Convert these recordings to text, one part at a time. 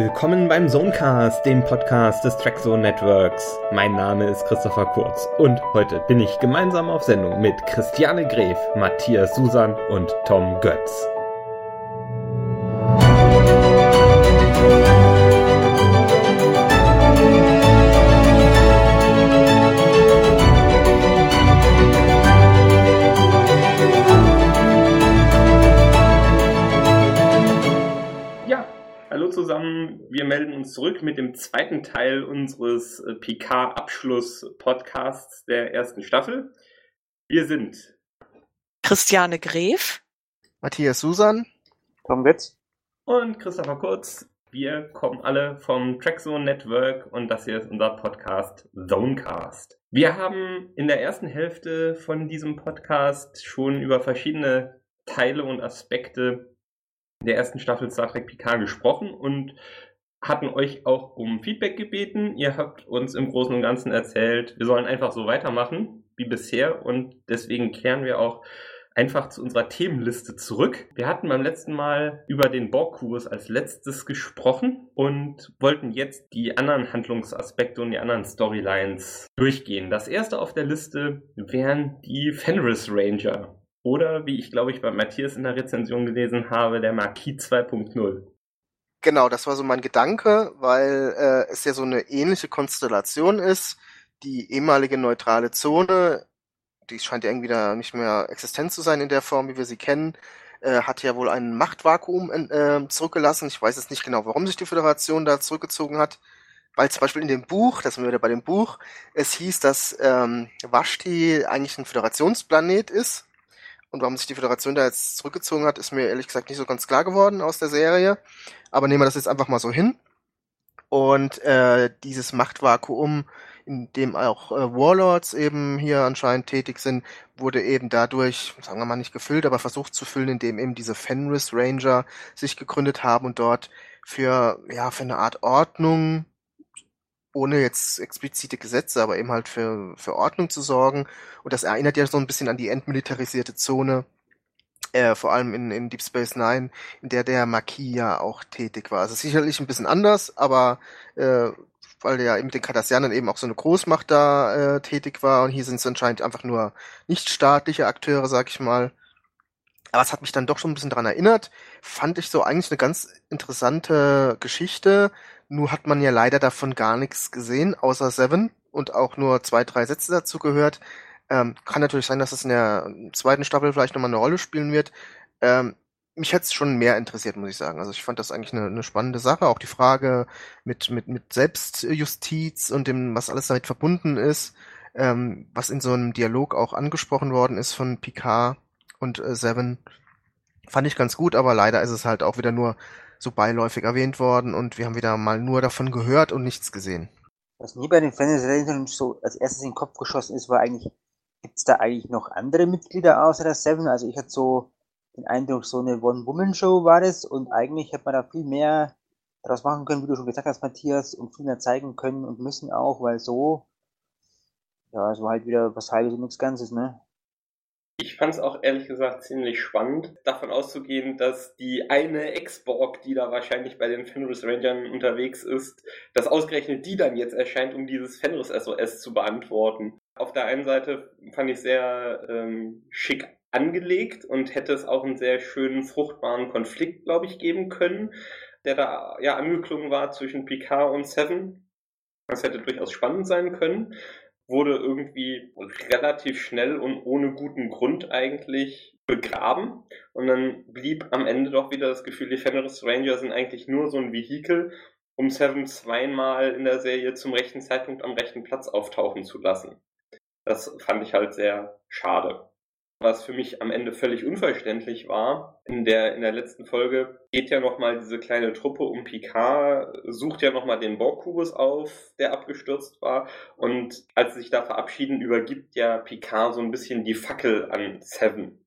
Willkommen beim Zonecast, dem Podcast des Trackzone Networks. Mein Name ist Christopher Kurz und heute bin ich gemeinsam auf Sendung mit Christiane Gref, Matthias Susan und Tom Götz. Zurück mit dem zweiten Teil unseres äh, PK-Abschluss-Podcasts der ersten Staffel. Wir sind Christiane Gref, Matthias Susan, Tom Witz und Christopher Kurz. Wir kommen alle vom Trackzone Network und das hier ist unser Podcast Zonecast. Wir haben in der ersten Hälfte von diesem Podcast schon über verschiedene Teile und Aspekte der ersten Staffel Star Trek Picard gesprochen und hatten euch auch um Feedback gebeten. Ihr habt uns im Großen und Ganzen erzählt, wir sollen einfach so weitermachen wie bisher und deswegen kehren wir auch einfach zu unserer Themenliste zurück. Wir hatten beim letzten Mal über den Borg-Kurs als letztes gesprochen und wollten jetzt die anderen Handlungsaspekte und die anderen Storylines durchgehen. Das erste auf der Liste wären die Fenris Ranger. Oder wie ich glaube ich bei Matthias in der Rezension gelesen habe, der Marquis 2.0. Genau, das war so mein Gedanke, weil äh, es ja so eine ähnliche Konstellation ist. Die ehemalige neutrale Zone, die scheint ja irgendwie da nicht mehr existent zu sein in der Form, wie wir sie kennen, äh, hat ja wohl ein Machtvakuum äh, zurückgelassen. Ich weiß jetzt nicht genau, warum sich die Föderation da zurückgezogen hat. Weil zum Beispiel in dem Buch, das sind wir wieder bei dem Buch, es hieß, dass ähm, Vashti eigentlich ein Föderationsplanet ist und warum sich die Föderation da jetzt zurückgezogen hat, ist mir ehrlich gesagt nicht so ganz klar geworden aus der Serie. Aber nehmen wir das jetzt einfach mal so hin. Und äh, dieses Machtvakuum, in dem auch äh, Warlords eben hier anscheinend tätig sind, wurde eben dadurch, sagen wir mal nicht gefüllt, aber versucht zu füllen, indem eben diese Fenris Ranger sich gegründet haben und dort für, ja, für eine Art Ordnung ohne jetzt explizite Gesetze, aber eben halt für, für Ordnung zu sorgen. Und das erinnert ja so ein bisschen an die entmilitarisierte Zone, äh, vor allem in, in Deep Space Nine, in der der Marquis ja auch tätig war. Also sicherlich ein bisschen anders, aber äh, weil ja mit den Cardassianern eben auch so eine Großmacht da äh, tätig war und hier sind es anscheinend einfach nur nichtstaatliche Akteure, sag ich mal. Aber es hat mich dann doch schon ein bisschen dran erinnert. Fand ich so eigentlich eine ganz interessante Geschichte, nur hat man ja leider davon gar nichts gesehen, außer Seven und auch nur zwei, drei Sätze dazu gehört. Ähm, kann natürlich sein, dass es in der zweiten Staffel vielleicht nochmal eine Rolle spielen wird. Ähm, mich hätte es schon mehr interessiert, muss ich sagen. Also ich fand das eigentlich eine, eine spannende Sache. Auch die Frage mit, mit, mit Selbstjustiz und dem, was alles damit verbunden ist, ähm, was in so einem Dialog auch angesprochen worden ist von Picard und äh, Seven, fand ich ganz gut, aber leider ist es halt auch wieder nur so beiläufig erwähnt worden und wir haben wieder mal nur davon gehört und nichts gesehen. Was mir bei den Fantasy Rangers so als erstes in den Kopf geschossen ist, war eigentlich, gibt es da eigentlich noch andere Mitglieder außer der Seven? Also ich hatte so den Eindruck, so eine One-Woman-Show war das und eigentlich hätte man da viel mehr daraus machen können, wie du schon gesagt hast, Matthias, und viel mehr zeigen können und müssen auch, weil so, ja, es war halt wieder was Halbes und nichts Ganzes, ne? Ich fand es auch ehrlich gesagt ziemlich spannend, davon auszugehen, dass die eine Ex-Borg, die da wahrscheinlich bei den Fenris Rangern unterwegs ist, dass ausgerechnet die dann jetzt erscheint, um dieses Fenris SOS zu beantworten. Auf der einen Seite fand ich sehr ähm, schick angelegt und hätte es auch einen sehr schönen, fruchtbaren Konflikt, glaube ich, geben können, der da ja angeklungen war zwischen Picard und Seven. Das hätte durchaus spannend sein können wurde irgendwie relativ schnell und ohne guten Grund eigentlich begraben. Und dann blieb am Ende doch wieder das Gefühl, die Fenris Ranger sind eigentlich nur so ein Vehikel, um Seven zweimal in der Serie zum rechten Zeitpunkt am rechten Platz auftauchen zu lassen. Das fand ich halt sehr schade was für mich am Ende völlig unverständlich war. In der, in der letzten Folge geht ja nochmal diese kleine Truppe um Picard, sucht ja nochmal den Borg-Kubus auf, der abgestürzt war. Und als sie sich da verabschieden, übergibt ja Picard so ein bisschen die Fackel an Seven.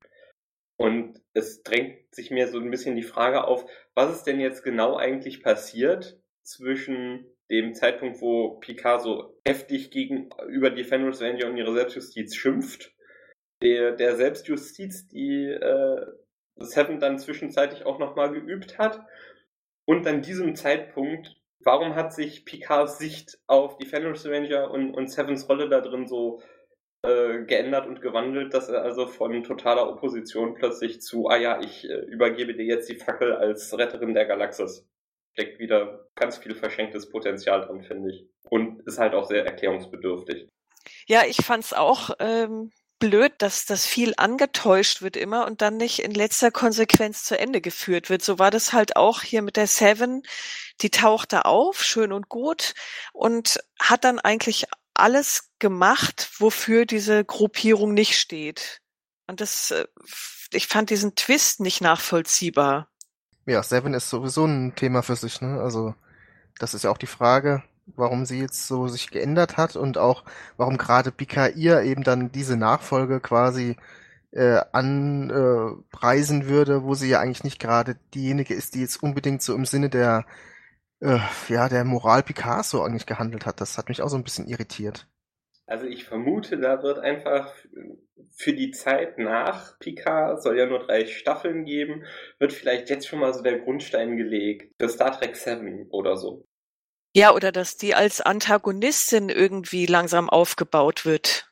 Und es drängt sich mir so ein bisschen die Frage auf, was ist denn jetzt genau eigentlich passiert zwischen dem Zeitpunkt, wo Picard so heftig gegenüber die Fenris Ranger und ihre Selbstjustiz schimpft der, der Selbstjustiz, die äh, Seven dann zwischenzeitlich auch nochmal geübt hat. Und an diesem Zeitpunkt, warum hat sich Picards Sicht auf die Fenris Ranger und, und Sevens Rolle da drin so äh, geändert und gewandelt, dass er also von totaler Opposition plötzlich zu, ah ja, ich äh, übergebe dir jetzt die Fackel als Retterin der Galaxis. Steckt wieder ganz viel verschenktes Potenzial drin, finde ich. Und ist halt auch sehr erklärungsbedürftig. Ja, ich fand's auch ähm, blöd, dass das viel angetäuscht wird immer und dann nicht in letzter Konsequenz zu Ende geführt wird. So war das halt auch hier mit der Seven. Die tauchte auf, schön und gut, und hat dann eigentlich alles gemacht, wofür diese Gruppierung nicht steht. Und das, äh, ich fand diesen Twist nicht nachvollziehbar. Ja, Seven ist sowieso ein Thema für sich, ne? Also, das ist ja auch die Frage, warum sie jetzt so sich geändert hat und auch warum gerade Pika ihr eben dann diese Nachfolge quasi äh, anpreisen äh, würde, wo sie ja eigentlich nicht gerade diejenige ist, die jetzt unbedingt so im Sinne der äh, ja, der Moral Picasso eigentlich gehandelt hat. Das hat mich auch so ein bisschen irritiert. Also ich vermute, da wird einfach für die Zeit nach Picard, soll ja nur drei Staffeln geben, wird vielleicht jetzt schon mal so der Grundstein gelegt für Star Trek 7 oder so. Ja, oder dass die als Antagonistin irgendwie langsam aufgebaut wird.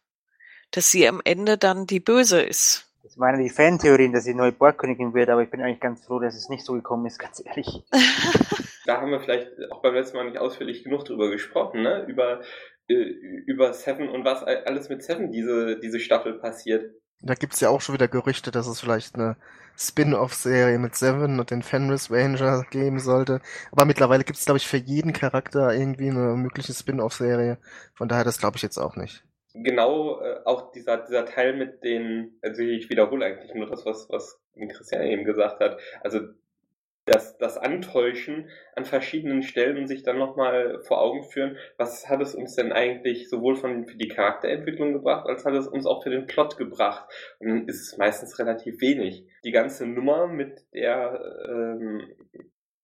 Dass sie am Ende dann die Böse ist. Das waren die Fantheorien, dass sie neue Borgkönigin wird, aber ich bin eigentlich ganz froh, dass es nicht so gekommen ist, ganz ehrlich. da haben wir vielleicht auch beim letzten Mal nicht ausführlich genug drüber gesprochen, ne? Über, äh, über Seven und was alles mit Seven diese, diese Staffel passiert. Da gibt's ja auch schon wieder Gerüchte, dass es vielleicht eine Spin-off-Serie mit Seven und den Fenris Ranger geben sollte. Aber mittlerweile gibt's, glaube ich, für jeden Charakter irgendwie eine mögliche Spin-off-Serie. Von daher, das glaube ich jetzt auch nicht. Genau, äh, auch dieser, dieser Teil mit den, also ich wiederhole eigentlich nur das, was, was Christian eben gesagt hat. Also das, das Antäuschen an verschiedenen Stellen und sich dann nochmal vor Augen führen, was hat es uns denn eigentlich sowohl von, für die Charakterentwicklung gebracht, als hat es uns auch für den Plot gebracht. Und dann ist es meistens relativ wenig. Die ganze Nummer mit der ähm,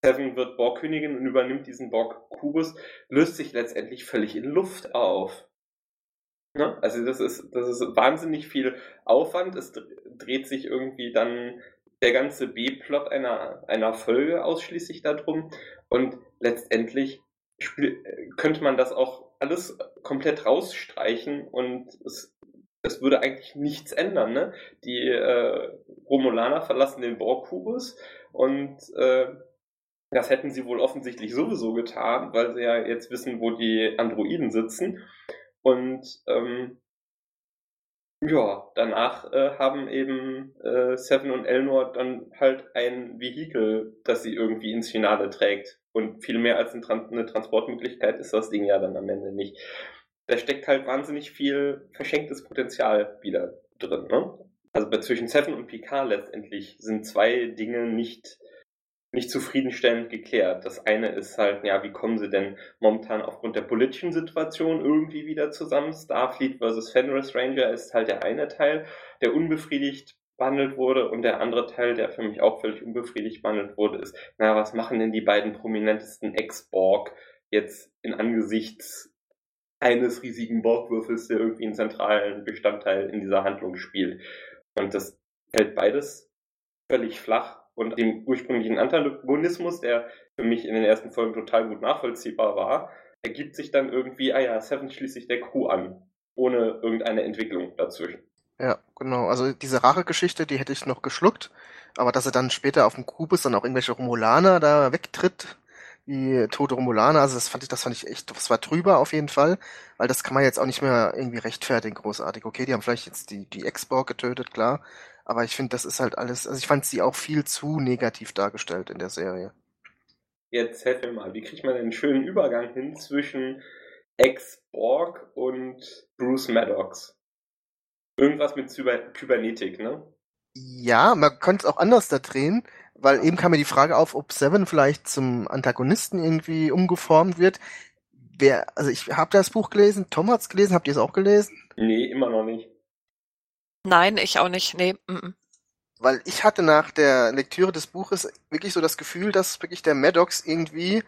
Seven wird Borgkönigin und übernimmt diesen Borg-Kubus, löst sich letztendlich völlig in Luft auf. Ne? Also das ist, das ist wahnsinnig viel Aufwand. Es dreht sich irgendwie dann der ganze B-Plot einer, einer Folge ausschließlich darum. Und letztendlich könnte man das auch alles komplett rausstreichen und es, es würde eigentlich nichts ändern. Ne? Die äh, Romulaner verlassen den Borg-Kubus und äh, das hätten sie wohl offensichtlich sowieso getan, weil sie ja jetzt wissen, wo die Androiden sitzen. Und ähm, ja, danach äh, haben eben äh, Seven und Elnor dann halt ein Vehikel, das sie irgendwie ins Finale trägt. Und viel mehr als eine Transportmöglichkeit ist das Ding ja dann am Ende nicht. Da steckt halt wahnsinnig viel verschenktes Potenzial wieder drin. Ne? Also zwischen Seven und Picard letztendlich sind zwei Dinge nicht nicht zufriedenstellend geklärt. Das eine ist halt, ja, wie kommen sie denn momentan aufgrund der politischen Situation irgendwie wieder zusammen? Starfleet versus Fenris Ranger ist halt der eine Teil, der unbefriedigt behandelt wurde und der andere Teil, der für mich auch völlig unbefriedigt behandelt wurde, ist, na, was machen denn die beiden prominentesten Ex-Borg jetzt in Angesichts eines riesigen Borgwürfels, der irgendwie einen zentralen Bestandteil in dieser Handlung spielt. Und das fällt beides völlig flach und dem ursprünglichen Antagonismus, der für mich in den ersten Folgen total gut nachvollziehbar war, ergibt sich dann irgendwie, ah ja, Seven schließt sich der Crew an, ohne irgendeine Entwicklung dazwischen. Ja, genau. Also diese Rache-Geschichte, die hätte ich noch geschluckt, aber dass er dann später auf dem Kubus dann auch irgendwelche Romulaner da wegtritt, wie tote Romulaner, also das fand ich, das fand ich echt, das war drüber auf jeden Fall, weil das kann man jetzt auch nicht mehr irgendwie rechtfertigen, großartig. Okay, die haben vielleicht jetzt die, die Ex-Borg getötet, klar, aber ich finde, das ist halt alles, also ich fand sie auch viel zu negativ dargestellt in der Serie. Jetzt helf mir mal, wie kriegt man einen schönen Übergang hin zwischen Ex-Borg und Bruce Maddox? Irgendwas mit Kybernetik, ne? Ja, man könnte es auch anders da drehen, weil eben kam mir die Frage auf, ob Seven vielleicht zum Antagonisten irgendwie umgeformt wird. Wer, also ich habe das Buch gelesen, Tom hat's gelesen, habt ihr es auch gelesen? Nee, immer noch nicht. Nein, ich auch nicht. Nee. Mm. Weil ich hatte nach der Lektüre des Buches wirklich so das Gefühl, dass wirklich der Maddox irgendwie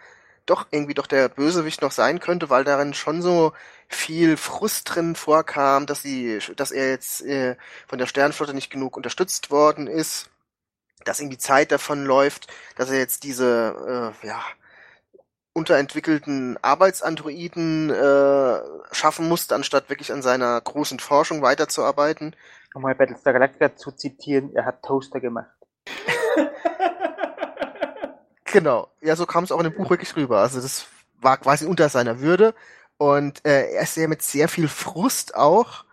doch irgendwie doch der Bösewicht noch sein könnte, weil darin schon so viel Frust drin vorkam, dass sie, dass er jetzt äh, von der Sternflotte nicht genug unterstützt worden ist dass irgendwie Zeit davon läuft, dass er jetzt diese, äh, ja, unterentwickelten Arbeitsandroiden äh, schaffen musste, anstatt wirklich an seiner großen Forschung weiterzuarbeiten. Um mal Battlestar Galactica zu zitieren, er hat Toaster gemacht. genau, ja, so kam es auch in dem Buch wirklich rüber. Also das war quasi unter seiner Würde und äh, er ist ja mit sehr viel Frust auch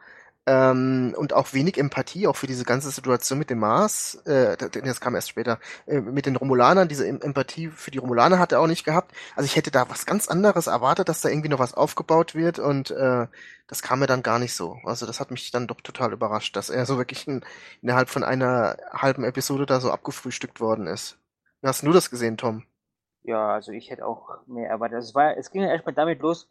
ähm, und auch wenig Empathie, auch für diese ganze Situation mit dem Mars, äh, das kam erst später, äh, mit den Romulanern, diese Empathie für die Romulaner hat er auch nicht gehabt. Also ich hätte da was ganz anderes erwartet, dass da irgendwie noch was aufgebaut wird und äh, das kam mir dann gar nicht so. Also das hat mich dann doch total überrascht, dass er so wirklich in, innerhalb von einer halben Episode da so abgefrühstückt worden ist. Hast du das gesehen, Tom? Ja, also ich hätte auch mehr erwartet. Also es, war, es ging ja erstmal damit los,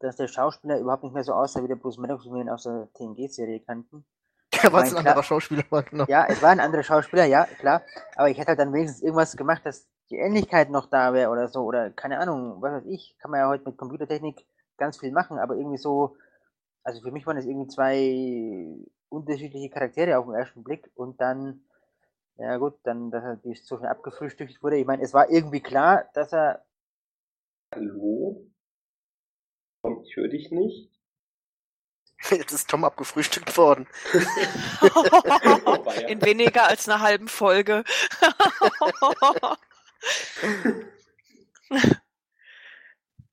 dass der Schauspieler überhaupt nicht mehr so aussah wie der Bruce Maddox, wie wir ihn aus der TNG-Serie kannten. Ja, war es ein anderer Schauspieler war, genau. Ja, es war ein anderer Schauspieler, ja, klar. Aber ich hätte halt dann wenigstens irgendwas gemacht, dass die Ähnlichkeit noch da wäre oder so. Oder keine Ahnung, was weiß ich. Kann man ja heute mit Computertechnik ganz viel machen, aber irgendwie so. Also für mich waren es irgendwie zwei unterschiedliche Charaktere auf den ersten Blick und dann, ja gut, dann, dass er so schnell abgefrühstückt wurde. Ich meine, es war irgendwie klar, dass er. Hallo? Tom, ich höre dich nicht. Jetzt ist Tom abgefrühstückt worden. In weniger als einer halben Folge.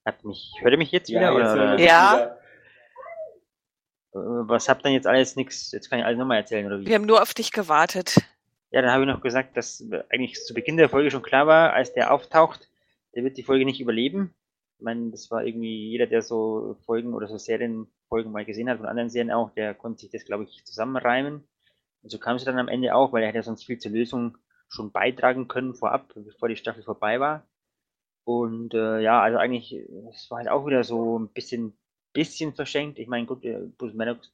Hat mich, hört ihr mich jetzt wieder? Ja, oder? jetzt Ja. Wieder. Äh, was habt ihr jetzt alles nichts? Jetzt kann ich alles nochmal erzählen, oder wie? Wir haben nur auf dich gewartet. Ja, dann habe ich noch gesagt, dass eigentlich zu Beginn der Folge schon klar war, als der auftaucht, der wird die Folge nicht überleben. Ich meine, das war irgendwie jeder, der so Folgen oder so Serienfolgen mal gesehen hat, von anderen Serien auch, der konnte sich das, glaube ich, zusammenreimen. Und so kam es dann am Ende auch, weil er hätte ja sonst viel zur Lösung schon beitragen können vorab, bevor die Staffel vorbei war. Und äh, ja, also eigentlich, es war halt auch wieder so ein bisschen, bisschen verschenkt. Ich meine, gut, äh, Bruce Maddox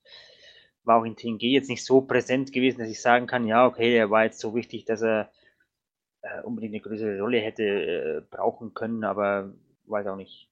war auch in TNG jetzt nicht so präsent gewesen, dass ich sagen kann, ja, okay, er war jetzt so wichtig, dass er äh, unbedingt eine größere Rolle hätte äh, brauchen können, aber weiß auch nicht.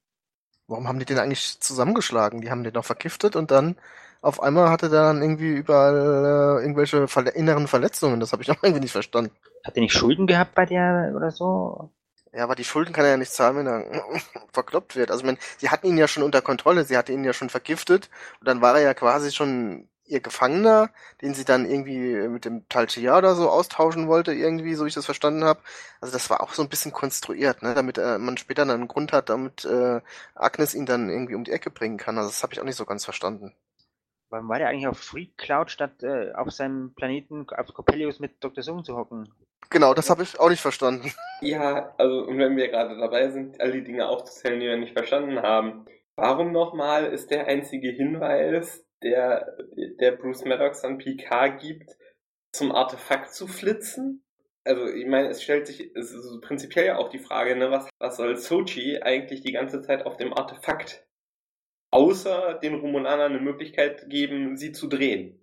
Warum haben die den eigentlich zusammengeschlagen? Die haben den doch vergiftet und dann auf einmal hatte der dann irgendwie überall äh, irgendwelche Verle inneren Verletzungen. Das habe ich auch irgendwie nicht verstanden. Hat er nicht Schulden gehabt bei der oder so? Ja, aber die Schulden kann er ja nicht zahlen, wenn er verkloppt wird. Also, ich meine, sie hatten ihn ja schon unter Kontrolle, sie hatte ihn ja schon vergiftet und dann war er ja quasi schon ihr Gefangener, den sie dann irgendwie mit dem Talchia oder so austauschen wollte, irgendwie, so ich das verstanden habe. Also das war auch so ein bisschen konstruiert, ne, damit äh, man später dann einen Grund hat, damit äh, Agnes ihn dann irgendwie um die Ecke bringen kann. Also das habe ich auch nicht so ganz verstanden. Warum war der eigentlich auf Free Cloud statt äh, auf seinem Planeten auf Coppelius mit Dr. Zoom zu hocken? Genau, das habe ich auch nicht verstanden. Ja, also und wenn wir gerade dabei sind, all die Dinge aufzuzählen, die wir nicht verstanden haben, warum nochmal ist der einzige Hinweis, der, der Bruce Maddox an Picard gibt, zum Artefakt zu flitzen? Also, ich meine, es stellt sich, es ist prinzipiell ja auch die Frage, ne, was, was soll Sochi eigentlich die ganze Zeit auf dem Artefakt? Außer den Romulanern eine Möglichkeit geben, sie zu drehen.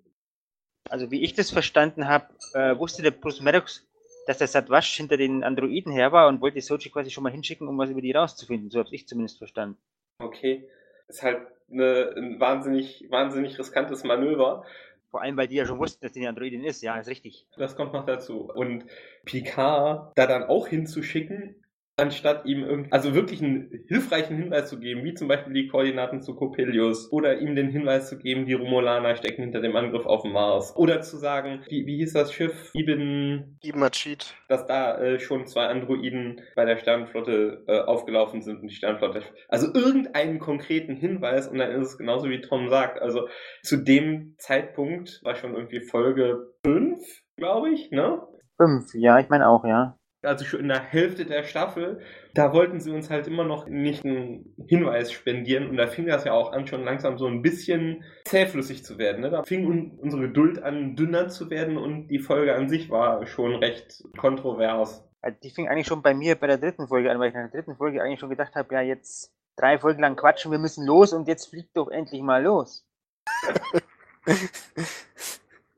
Also, wie ich das verstanden habe, äh, wusste der Bruce Maddox, dass der Satwasch hinter den Androiden her war und wollte Sochi quasi schon mal hinschicken, um was über die rauszufinden. So habe ich zumindest verstanden. Okay. Ist halt eine, ein wahnsinnig, wahnsinnig riskantes Manöver. Vor allem, weil die ja schon wussten, dass die eine Androidin ist. Ja, ist richtig. Das kommt noch dazu. Und Picard da dann auch hinzuschicken, anstatt ihm irgendwie, also wirklich einen hilfreichen Hinweis zu geben, wie zum Beispiel die Koordinaten zu Coppelius, oder ihm den Hinweis zu geben, die Romulaner stecken hinter dem Angriff auf den Mars, oder zu sagen, wie, wie hieß das Schiff? Ibn... Ibn Machid. Dass da äh, schon zwei Androiden bei der Sternenflotte äh, aufgelaufen sind und die Sternenflotte... Also irgendeinen konkreten Hinweis und dann ist es genauso wie Tom sagt, also zu dem Zeitpunkt war schon irgendwie Folge 5, glaube ich, ne? 5, ja, ich meine auch, ja also schon in der Hälfte der Staffel, da wollten sie uns halt immer noch nicht einen Hinweis spendieren und da fing das ja auch an, schon langsam so ein bisschen zähflüssig zu werden. Ne? Da fing un unsere Geduld an, dünner zu werden und die Folge an sich war schon recht kontrovers. Die fing eigentlich schon bei mir bei der dritten Folge an, weil ich nach der dritten Folge eigentlich schon gedacht habe, ja jetzt drei Folgen lang quatschen, wir müssen los und jetzt fliegt doch endlich mal los.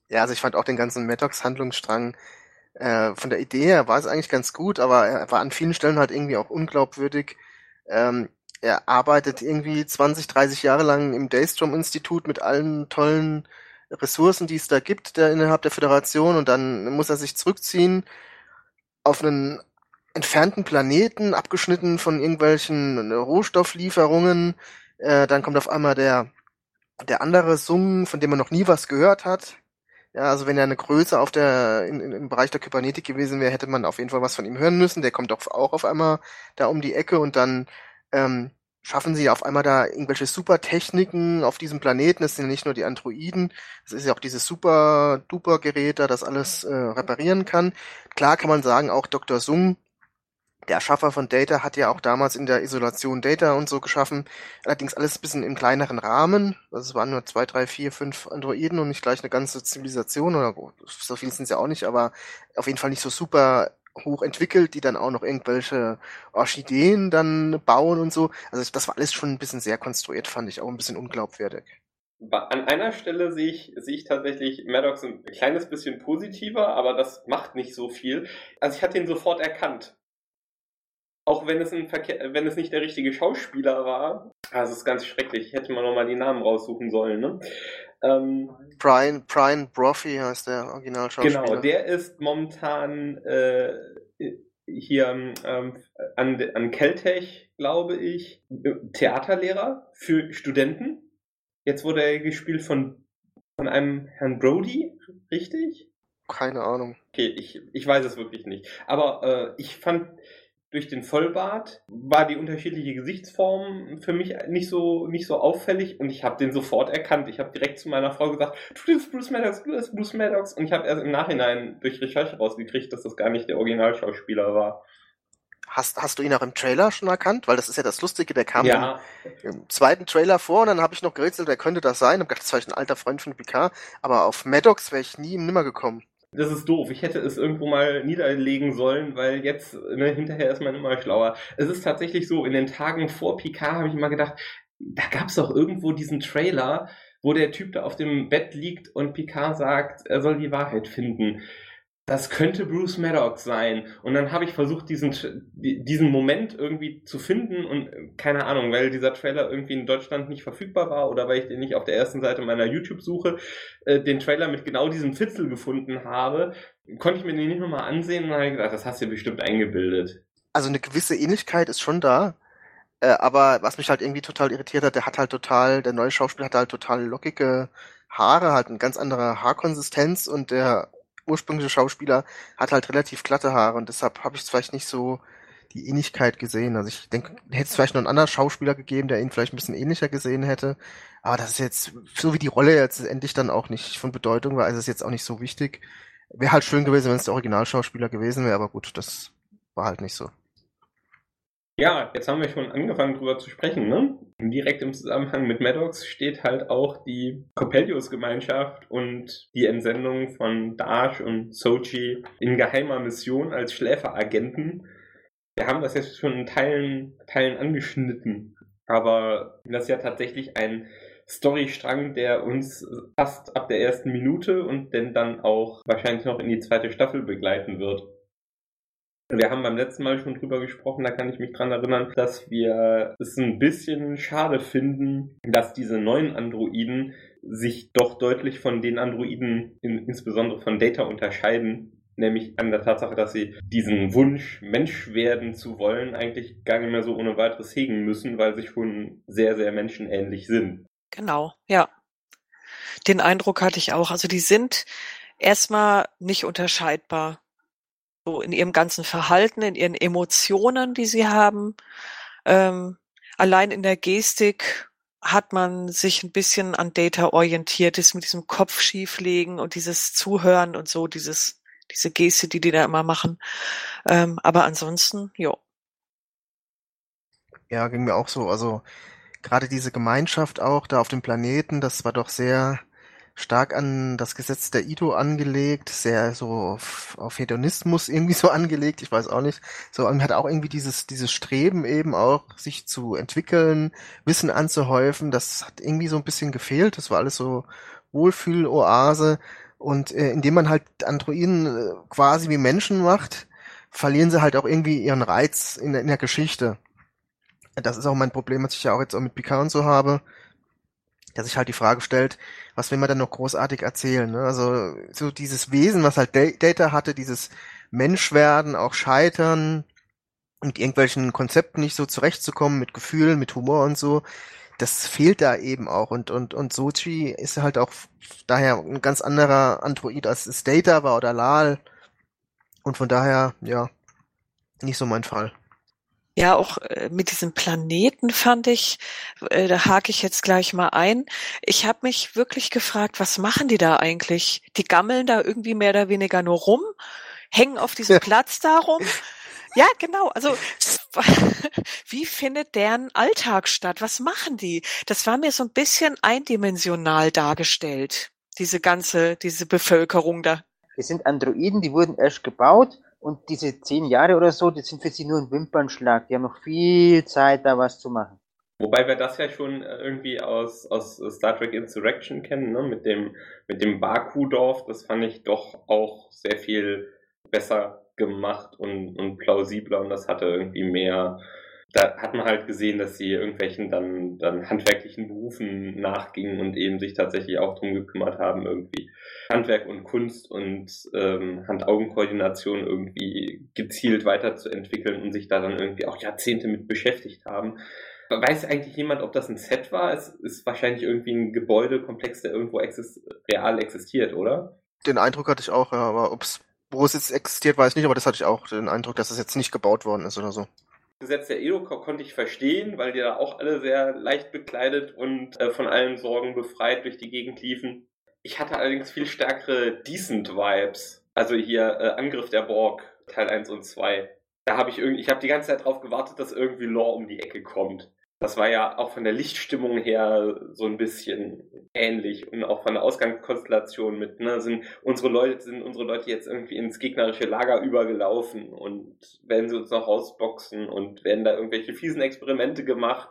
ja, also ich fand auch den ganzen Maddox-Handlungsstrang äh, von der Idee her war es eigentlich ganz gut, aber er war an vielen Stellen halt irgendwie auch unglaubwürdig. Ähm, er arbeitet irgendwie 20, 30 Jahre lang im Daystrom-Institut mit allen tollen Ressourcen, die es da gibt, der innerhalb der Föderation, und dann muss er sich zurückziehen auf einen entfernten Planeten, abgeschnitten von irgendwelchen Rohstofflieferungen. Äh, dann kommt auf einmal der, der andere Sung, von dem man noch nie was gehört hat. Ja, also wenn er eine Größe auf der, in, in, im Bereich der Kybernetik gewesen wäre, hätte man auf jeden Fall was von ihm hören müssen. Der kommt doch auch auf einmal da um die Ecke und dann ähm, schaffen sie auf einmal da irgendwelche Supertechniken auf diesem Planeten. Es sind nicht nur die Androiden, es ist ja auch dieses super-duper-Gerät da, das alles äh, reparieren kann. Klar kann man sagen, auch Dr. Sung der Erschaffer von Data hat ja auch damals in der Isolation Data und so geschaffen. Allerdings alles ein bisschen im kleineren Rahmen. Also es waren nur zwei, drei, vier, fünf Androiden und nicht gleich eine ganze Zivilisation oder so viel sind es ja auch nicht, aber auf jeden Fall nicht so super hoch entwickelt, die dann auch noch irgendwelche Orchideen dann bauen und so. Also das war alles schon ein bisschen sehr konstruiert, fand ich auch ein bisschen unglaubwürdig. An einer Stelle sehe ich, sehe ich tatsächlich Maddox ein kleines bisschen positiver, aber das macht nicht so viel. Also ich hatte ihn sofort erkannt. Auch wenn es, ein Verkehr, wenn es nicht der richtige Schauspieler war. Also es ist ganz schrecklich. Ich hätte mal nochmal die Namen raussuchen sollen. Ne? Ähm, Brian, Brian Brophy heißt der Originalschauspieler. Genau, der ist momentan äh, hier ähm, an, an Keltech, glaube ich, Theaterlehrer für Studenten. Jetzt wurde er gespielt von, von einem Herrn Brody, richtig? Keine Ahnung. Okay, ich, ich weiß es wirklich nicht. Aber äh, ich fand durch den Vollbart war die unterschiedliche Gesichtsform für mich nicht so nicht so auffällig und ich habe den sofort erkannt. Ich habe direkt zu meiner Frau gesagt, du bist Bruce Maddox, du bist Bruce Maddox und ich habe erst im Nachhinein durch Recherche rausgekriegt, dass das gar nicht der Originalschauspieler war. Hast, hast du ihn auch im Trailer schon erkannt? Weil das ist ja das Lustige, der kam ja. im, im, zweiten Trailer vor und dann habe ich noch gerätselt, wer könnte das sein? Hab gedacht, das war ein alter Freund von Picard, aber auf Maddox wäre ich nie nimmer gekommen. Das ist doof. Ich hätte es irgendwo mal niederlegen sollen, weil jetzt, ne, hinterher ist man immer schlauer. Es ist tatsächlich so, in den Tagen vor Picard habe ich immer gedacht, da gab es doch irgendwo diesen Trailer, wo der Typ da auf dem Bett liegt und Picard sagt, er soll die Wahrheit finden das könnte Bruce Maddox sein. Und dann habe ich versucht, diesen, diesen Moment irgendwie zu finden und keine Ahnung, weil dieser Trailer irgendwie in Deutschland nicht verfügbar war oder weil ich den nicht auf der ersten Seite meiner YouTube-Suche äh, den Trailer mit genau diesem Fitzel gefunden habe, konnte ich mir den nicht nochmal ansehen und habe gedacht, das hast du bestimmt eingebildet. Also eine gewisse Ähnlichkeit ist schon da. Äh, aber was mich halt irgendwie total irritiert hat, der hat halt total, der neue Schauspieler hat halt total lockige Haare, halt eine ganz andere Haarkonsistenz und der ursprüngliche Schauspieler hat halt relativ glatte Haare und deshalb habe ich vielleicht nicht so die Ähnlichkeit gesehen. Also ich denke, hätte es vielleicht noch einen anderen Schauspieler gegeben, der ihn vielleicht ein bisschen ähnlicher gesehen hätte. Aber das ist jetzt, so wie die Rolle jetzt endlich dann auch nicht von Bedeutung war, ist es jetzt auch nicht so wichtig. Wäre halt schön gewesen, wenn es der Originalschauspieler gewesen wäre, aber gut, das war halt nicht so. Ja, jetzt haben wir schon angefangen drüber zu sprechen, ne? Direkt im Zusammenhang mit Maddox steht halt auch die Coppelius-Gemeinschaft und die Entsendung von Dash und Sochi in geheimer Mission als Schläferagenten. Wir haben das jetzt schon in Teilen, Teilen angeschnitten, aber das ist ja tatsächlich ein Storystrang, der uns fast ab der ersten Minute und denn dann auch wahrscheinlich noch in die zweite Staffel begleiten wird. Wir haben beim letzten Mal schon drüber gesprochen, da kann ich mich dran erinnern, dass wir es ein bisschen schade finden, dass diese neuen Androiden sich doch deutlich von den Androiden, in, insbesondere von Data, unterscheiden. Nämlich an der Tatsache, dass sie diesen Wunsch, Mensch werden zu wollen, eigentlich gar nicht mehr so ohne weiteres hegen müssen, weil sie schon sehr, sehr menschenähnlich sind. Genau, ja. Den Eindruck hatte ich auch. Also die sind erstmal nicht unterscheidbar so in ihrem ganzen Verhalten, in ihren Emotionen, die sie haben. Ähm, allein in der Gestik hat man sich ein bisschen an Data orientiert, ist mit diesem Kopf schieflegen und dieses Zuhören und so, dieses, diese Geste, die die da immer machen. Ähm, aber ansonsten, ja. Ja, ging mir auch so. Also gerade diese Gemeinschaft auch da auf dem Planeten, das war doch sehr stark an das Gesetz der Ito angelegt, sehr so auf, auf Hedonismus irgendwie so angelegt, ich weiß auch nicht. So, man hat auch irgendwie dieses, dieses Streben eben auch, sich zu entwickeln, Wissen anzuhäufen, das hat irgendwie so ein bisschen gefehlt. Das war alles so Wohlfühl-Oase. Und äh, indem man halt Androiden äh, quasi wie Menschen macht, verlieren sie halt auch irgendwie ihren Reiz in, in der Geschichte. Das ist auch mein Problem, was ich ja auch jetzt auch mit Picard und so habe der sich halt die Frage stellt, was will man denn noch großartig erzählen? Ne? Also so dieses Wesen, was halt Data hatte, dieses Menschwerden, auch Scheitern, mit irgendwelchen Konzepten nicht so zurechtzukommen, mit Gefühlen, mit Humor und so, das fehlt da eben auch. Und, und, und Sochi ist halt auch daher ein ganz anderer Android, als es Data war oder Lal. Und von daher, ja, nicht so mein Fall. Ja, auch äh, mit diesem Planeten fand ich, äh, da hake ich jetzt gleich mal ein. Ich habe mich wirklich gefragt, was machen die da eigentlich? Die gammeln da irgendwie mehr oder weniger nur rum, hängen auf diesem ja. Platz da rum. Ja, genau. Also wie findet deren Alltag statt? Was machen die? Das war mir so ein bisschen eindimensional dargestellt, diese ganze, diese Bevölkerung da. Es sind Androiden, die wurden erst gebaut und diese zehn Jahre oder so, die sind für sie nur ein Wimpernschlag. Die haben noch viel Zeit, da was zu machen. Wobei wir das ja schon äh, irgendwie aus, aus Star Trek Insurrection kennen, ne? mit dem, mit dem Baku-Dorf. Das fand ich doch auch sehr viel besser gemacht und, und plausibler und das hatte irgendwie mehr, da hat man halt gesehen, dass sie irgendwelchen dann, dann handwerklichen Berufen nachgingen und eben sich tatsächlich auch drum gekümmert haben, irgendwie Handwerk und Kunst und ähm, Hand-Augen-Koordination irgendwie gezielt weiterzuentwickeln und sich da dann irgendwie auch Jahrzehnte mit beschäftigt haben. Weiß eigentlich jemand, ob das ein Set war? Es ist wahrscheinlich irgendwie ein Gebäudekomplex, der irgendwo exist real existiert, oder? Den Eindruck hatte ich auch, ja, aber ob es wo es jetzt existiert, weiß ich nicht, aber das hatte ich auch den Eindruck, dass es jetzt nicht gebaut worden ist oder so. Gesetz der Edo konnte ich verstehen, weil die da auch alle sehr leicht bekleidet und äh, von allen Sorgen befreit durch die Gegend liefen. Ich hatte allerdings viel stärkere Decent Vibes. Also hier äh, Angriff der Borg, Teil 1 und 2. Da habe ich irgendwie, ich habe die ganze Zeit darauf gewartet, dass irgendwie Lore um die Ecke kommt. Das war ja auch von der Lichtstimmung her so ein bisschen ähnlich und auch von der Ausgangskonstellation mit, ne, sind unsere Leute, sind unsere Leute jetzt irgendwie ins gegnerische Lager übergelaufen und werden sie uns noch rausboxen und werden da irgendwelche fiesen Experimente gemacht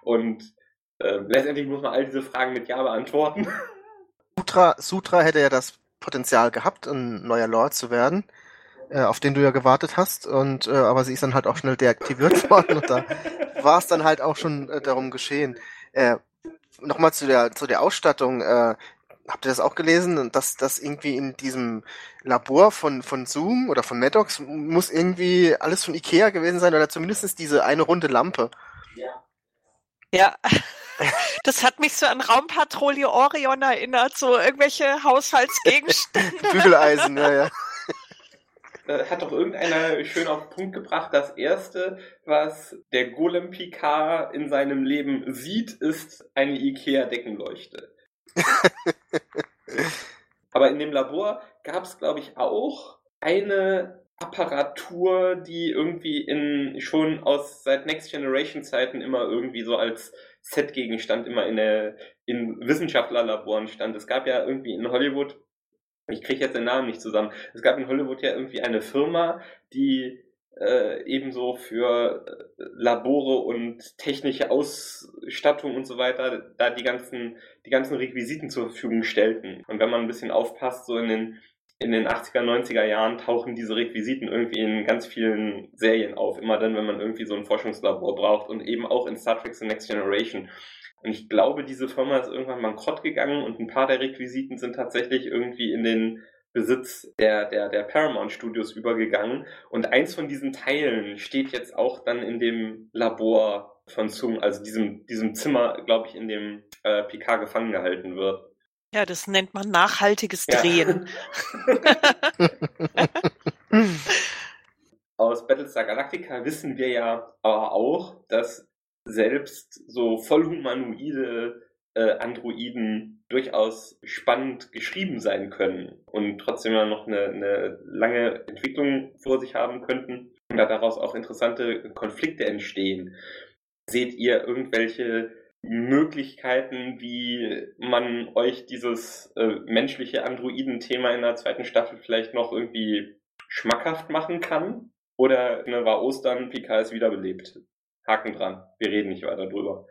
und äh, letztendlich muss man all diese Fragen mit Ja beantworten. Sutra, Sutra hätte ja das Potenzial gehabt, ein neuer Lord zu werden äh, auf den du ja gewartet hast. Und äh, aber sie ist dann halt auch schnell deaktiviert worden und da war es dann halt auch schon äh, darum geschehen. Äh, Nochmal zu der zu der Ausstattung. Äh, habt ihr das auch gelesen, dass das irgendwie in diesem Labor von von Zoom oder von Maddox muss irgendwie alles von Ikea gewesen sein oder zumindest diese eine runde Lampe. Ja. Ja. Das hat mich so an Raumpatrouille Orion erinnert, so irgendwelche Haushaltsgegenstände. Bügeleisen, ja, ja äh, hat doch irgendeiner schön auf den Punkt gebracht, das erste, was der Golem Picard in seinem Leben sieht, ist eine Ikea-Deckenleuchte. Aber in dem Labor gab es, glaube ich, auch eine Apparatur, die irgendwie in schon aus seit Next Generation Zeiten immer irgendwie so als Setgegenstand immer in der in Wissenschaftlerlaboren stand. Es gab ja irgendwie in Hollywood ich kriege jetzt den Namen nicht zusammen. Es gab in Hollywood ja irgendwie eine Firma, die äh, ebenso für äh, Labore und technische Ausstattung und so weiter da die ganzen, die ganzen Requisiten zur Verfügung stellten. Und wenn man ein bisschen aufpasst, so in den, in den 80er, 90er Jahren tauchen diese Requisiten irgendwie in ganz vielen Serien auf. Immer dann, wenn man irgendwie so ein Forschungslabor braucht und eben auch in Star Trek The Next Generation. Und ich glaube, diese Firma ist irgendwann bankrott gegangen und ein paar der Requisiten sind tatsächlich irgendwie in den Besitz der, der, der Paramount Studios übergegangen. Und eins von diesen Teilen steht jetzt auch dann in dem Labor von Zoom, also diesem, diesem Zimmer, glaube ich, in dem äh, Picard gefangen gehalten wird. Ja, das nennt man nachhaltiges Drehen. Ja. Aus Battlestar Galactica wissen wir ja aber auch, dass selbst so vollhumanoide äh, Androiden durchaus spannend geschrieben sein können und trotzdem ja noch eine, eine lange Entwicklung vor sich haben könnten und daraus auch interessante Konflikte entstehen. Seht ihr irgendwelche Möglichkeiten, wie man euch dieses äh, menschliche Androiden-Thema in der zweiten Staffel vielleicht noch irgendwie schmackhaft machen kann? Oder ne, war Ostern, Picard ist wiederbelebt? Haken dran. Wir reden nicht weiter drüber.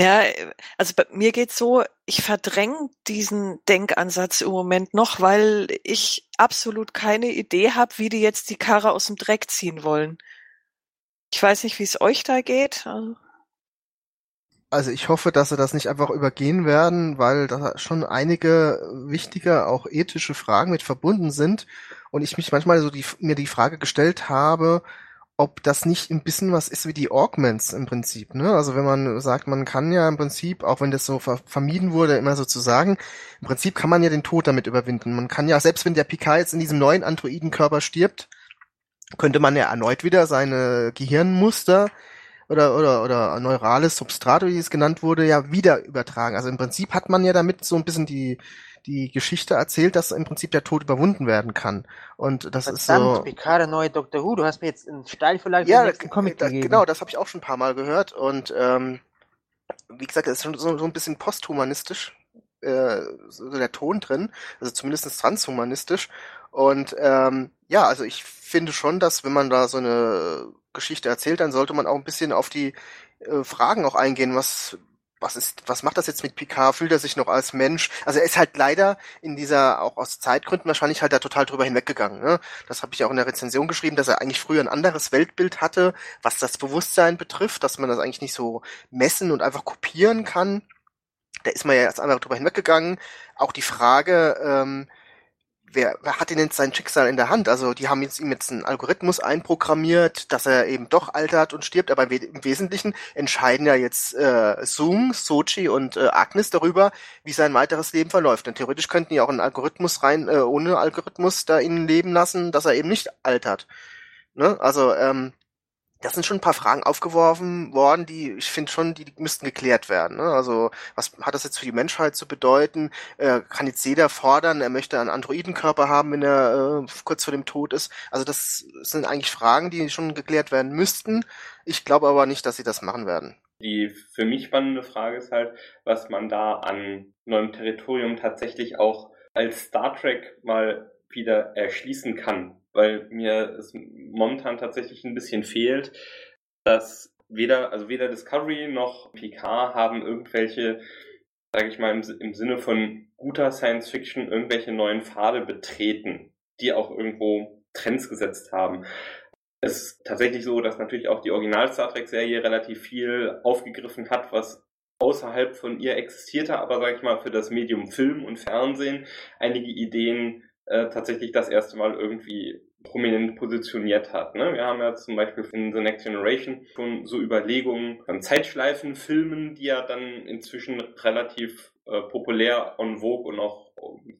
Ja, also bei mir geht's so, ich verdränge diesen Denkansatz im Moment noch, weil ich absolut keine Idee habe, wie die jetzt die Karre aus dem Dreck ziehen wollen. Ich weiß nicht, wie es euch da geht. Also ich hoffe, dass sie das nicht einfach übergehen werden, weil da schon einige wichtige, auch ethische Fragen mit verbunden sind. Und ich mich manchmal so die, mir die Frage gestellt habe, ob das nicht ein bisschen was ist wie die Augments im Prinzip. Ne? Also wenn man sagt, man kann ja im Prinzip, auch wenn das so ver vermieden wurde, immer so zu sagen, im Prinzip kann man ja den Tod damit überwinden. Man kann ja, selbst wenn der Picard jetzt in diesem neuen Androidenkörper stirbt, könnte man ja erneut wieder seine Gehirnmuster oder, oder, oder neurales Substrat, wie es genannt wurde, ja wieder übertragen. Also im Prinzip hat man ja damit so ein bisschen die, die Geschichte erzählt, dass im Prinzip der Tod überwunden werden kann. Und das Verdammt, ist so. Picard, der neue Dr. Who, du hast mir jetzt einen Steilverlag ja, Comic da, gegeben. Genau, das habe ich auch schon ein paar Mal gehört. Und ähm, wie gesagt, das ist schon so, so ein bisschen posthumanistisch, äh, so der Ton drin, also zumindest transhumanistisch. Und ähm, ja, also ich finde schon, dass wenn man da so eine Geschichte erzählt, dann sollte man auch ein bisschen auf die äh, Fragen auch eingehen, was was ist, was macht das jetzt mit Picard? Fühlt er sich noch als Mensch? Also er ist halt leider in dieser, auch aus Zeitgründen wahrscheinlich halt da total drüber hinweggegangen. Ne? Das habe ich auch in der Rezension geschrieben, dass er eigentlich früher ein anderes Weltbild hatte, was das Bewusstsein betrifft, dass man das eigentlich nicht so messen und einfach kopieren kann. Da ist man ja jetzt einfach drüber hinweggegangen. Auch die Frage, ähm, wer, wer hat denn jetzt sein Schicksal in der Hand? Also die haben jetzt ihm jetzt einen Algorithmus einprogrammiert, dass er eben doch altert und stirbt, aber im Wesentlichen entscheiden ja jetzt äh, Zoom, Sochi und äh, Agnes darüber, wie sein weiteres Leben verläuft. Denn theoretisch könnten die auch einen Algorithmus rein, äh, ohne Algorithmus da ihnen leben lassen, dass er eben nicht altert. Ne? Also ähm, das sind schon ein paar Fragen aufgeworfen worden, die ich finde schon, die, müssten geklärt werden. Ne? Also was hat das jetzt für die Menschheit zu bedeuten? Äh, kann jetzt jeder fordern, er möchte einen Androidenkörper haben, wenn er äh, kurz vor dem Tod ist? Also das sind eigentlich Fragen, die schon geklärt werden müssten. Ich glaube aber nicht, dass sie das machen werden. Die für mich spannende Frage ist halt, was man da an neuem Territorium tatsächlich auch als Star Trek mal wieder erschließen kann weil mir es momentan tatsächlich ein bisschen fehlt, dass weder, also weder Discovery noch Picard haben irgendwelche, sage ich mal, im, im Sinne von guter Science Fiction irgendwelche neuen Pfade betreten, die auch irgendwo Trends gesetzt haben. Es ist tatsächlich so, dass natürlich auch die Original Star Trek Serie relativ viel aufgegriffen hat, was außerhalb von ihr existierte, aber sage ich mal für das Medium Film und Fernsehen einige Ideen äh, tatsächlich das erste Mal irgendwie prominent positioniert hat. Ne? Wir haben ja zum Beispiel in The Next Generation schon so Überlegungen an Zeitschleifenfilmen, die ja dann inzwischen relativ äh, populär on vogue und auch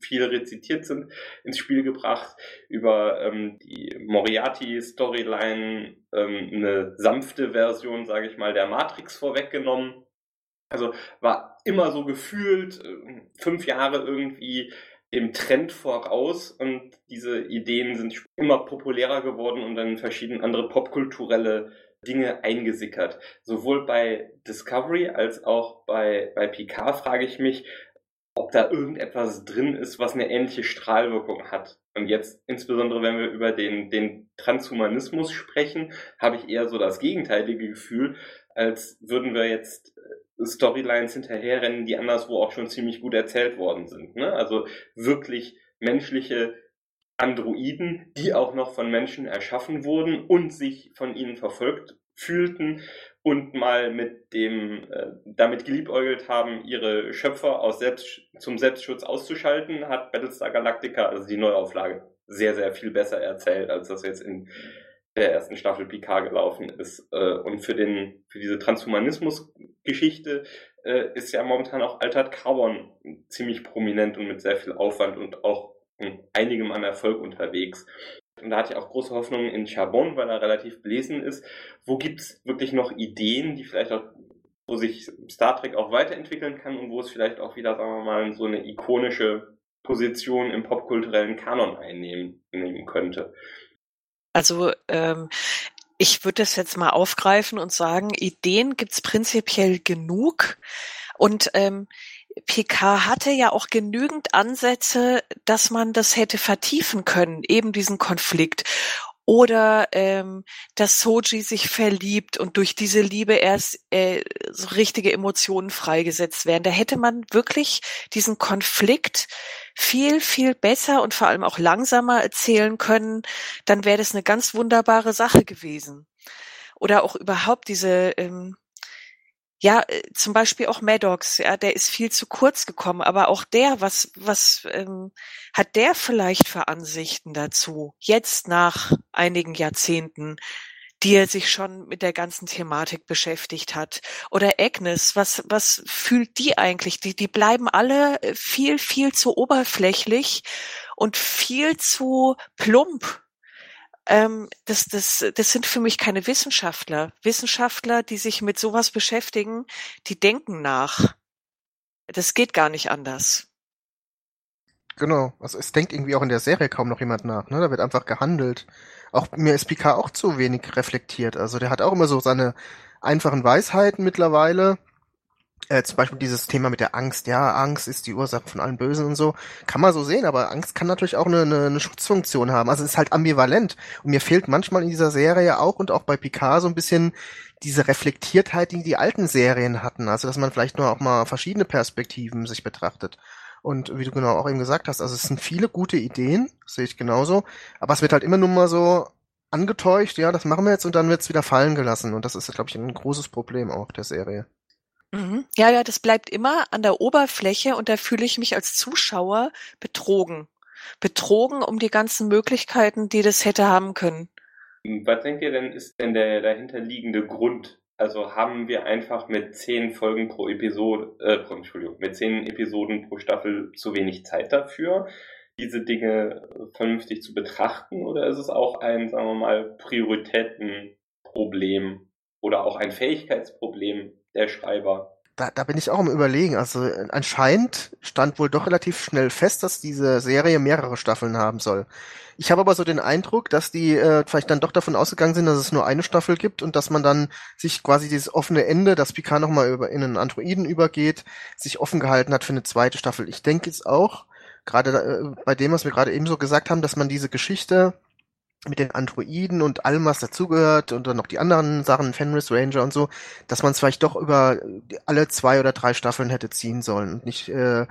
viel rezitiert sind, ins Spiel gebracht, über ähm, die Moriarty-Storyline, ähm, eine sanfte Version, sage ich mal, der Matrix vorweggenommen. Also war immer so gefühlt äh, fünf Jahre irgendwie dem Trend voraus und diese Ideen sind immer populärer geworden und dann verschiedene andere popkulturelle Dinge eingesickert. Sowohl bei Discovery als auch bei, bei Picard frage ich mich, ob da irgendetwas drin ist, was eine ähnliche Strahlwirkung hat. Und jetzt, insbesondere wenn wir über den, den Transhumanismus sprechen, habe ich eher so das gegenteilige Gefühl, als würden wir jetzt Storylines hinterherrennen, die anderswo auch schon ziemlich gut erzählt worden sind. Ne? Also wirklich menschliche Androiden, die auch noch von Menschen erschaffen wurden und sich von ihnen verfolgt fühlten und mal mit dem äh, damit geliebäugelt haben, ihre Schöpfer aus Selbst, zum Selbstschutz auszuschalten, hat Battlestar Galactica, also die Neuauflage, sehr, sehr viel besser erzählt, als das jetzt in der ersten Staffel Picard gelaufen ist. Äh, und für den, für diese Transhumanismus-Geschichte äh, ist ja momentan auch Altered Carbon ziemlich prominent und mit sehr viel Aufwand und auch einigem an Erfolg unterwegs. Und da hatte ich auch große Hoffnungen in Charbon, weil er relativ belesen ist. Wo gibt's wirklich noch Ideen, die vielleicht auch, wo sich Star Trek auch weiterentwickeln kann und wo es vielleicht auch wieder, sagen wir mal, so eine ikonische Position im popkulturellen Kanon einnehmen nehmen könnte. Also ähm, ich würde das jetzt mal aufgreifen und sagen, Ideen gibt's prinzipiell genug. Und ähm, PK hatte ja auch genügend Ansätze, dass man das hätte vertiefen können, eben diesen Konflikt. Oder ähm, dass Soji sich verliebt und durch diese Liebe erst äh, so richtige Emotionen freigesetzt werden. Da hätte man wirklich diesen Konflikt viel, viel besser und vor allem auch langsamer erzählen können, dann wäre das eine ganz wunderbare Sache gewesen. Oder auch überhaupt diese, ähm, ja, äh, zum Beispiel auch Maddox, ja, der ist viel zu kurz gekommen, aber auch der, was, was ähm, hat der vielleicht für Ansichten dazu, jetzt nach einigen Jahrzehnten, die er sich schon mit der ganzen Thematik beschäftigt hat? Oder Agnes, was, was fühlt die eigentlich? Die, die bleiben alle viel, viel zu oberflächlich und viel zu plump ähm, das, das, das sind für mich keine Wissenschaftler. Wissenschaftler, die sich mit sowas beschäftigen, die denken nach. Das geht gar nicht anders. Genau. Also es denkt irgendwie auch in der Serie kaum noch jemand nach. Ne? Da wird einfach gehandelt. Auch mir ist Picard auch zu wenig reflektiert. Also der hat auch immer so seine einfachen Weisheiten mittlerweile äh, zum Beispiel dieses Thema mit der Angst, ja, Angst ist die Ursache von allem Bösen und so, kann man so sehen, aber Angst kann natürlich auch eine, eine, eine Schutzfunktion haben. Also es ist halt ambivalent. Und mir fehlt manchmal in dieser Serie auch und auch bei Picard so ein bisschen diese Reflektiertheit, die die alten Serien hatten. Also dass man vielleicht nur auch mal verschiedene Perspektiven sich betrachtet. Und wie du genau auch eben gesagt hast, also es sind viele gute Ideen, sehe ich genauso, aber es wird halt immer nur mal so angetäuscht, ja, das machen wir jetzt und dann wird es wieder fallen gelassen. Und das ist, glaube ich, ein großes Problem auch der Serie. Mhm. Ja, ja, das bleibt immer an der Oberfläche und da fühle ich mich als Zuschauer betrogen. Betrogen um die ganzen Möglichkeiten, die das hätte haben können. Was denkt ihr denn, ist denn der dahinterliegende Grund? Also haben wir einfach mit zehn Folgen pro Episode, äh, Entschuldigung, mit zehn Episoden pro Staffel zu wenig Zeit dafür, diese Dinge vernünftig zu betrachten? Oder ist es auch ein, sagen wir mal, Prioritätenproblem oder auch ein Fähigkeitsproblem, der Schreiber. Da, da bin ich auch am überlegen. Also anscheinend stand wohl doch relativ schnell fest, dass diese Serie mehrere Staffeln haben soll. Ich habe aber so den Eindruck, dass die äh, vielleicht dann doch davon ausgegangen sind, dass es nur eine Staffel gibt und dass man dann sich quasi dieses offene Ende, dass Picard nochmal über in einen Androiden übergeht, sich offen gehalten hat für eine zweite Staffel. Ich denke jetzt auch, gerade äh, bei dem, was wir gerade eben so gesagt haben, dass man diese Geschichte mit den Androiden und allem, was dazugehört und dann noch die anderen Sachen, Fenris Ranger und so, dass man es vielleicht doch über alle zwei oder drei Staffeln hätte ziehen sollen und nicht äh,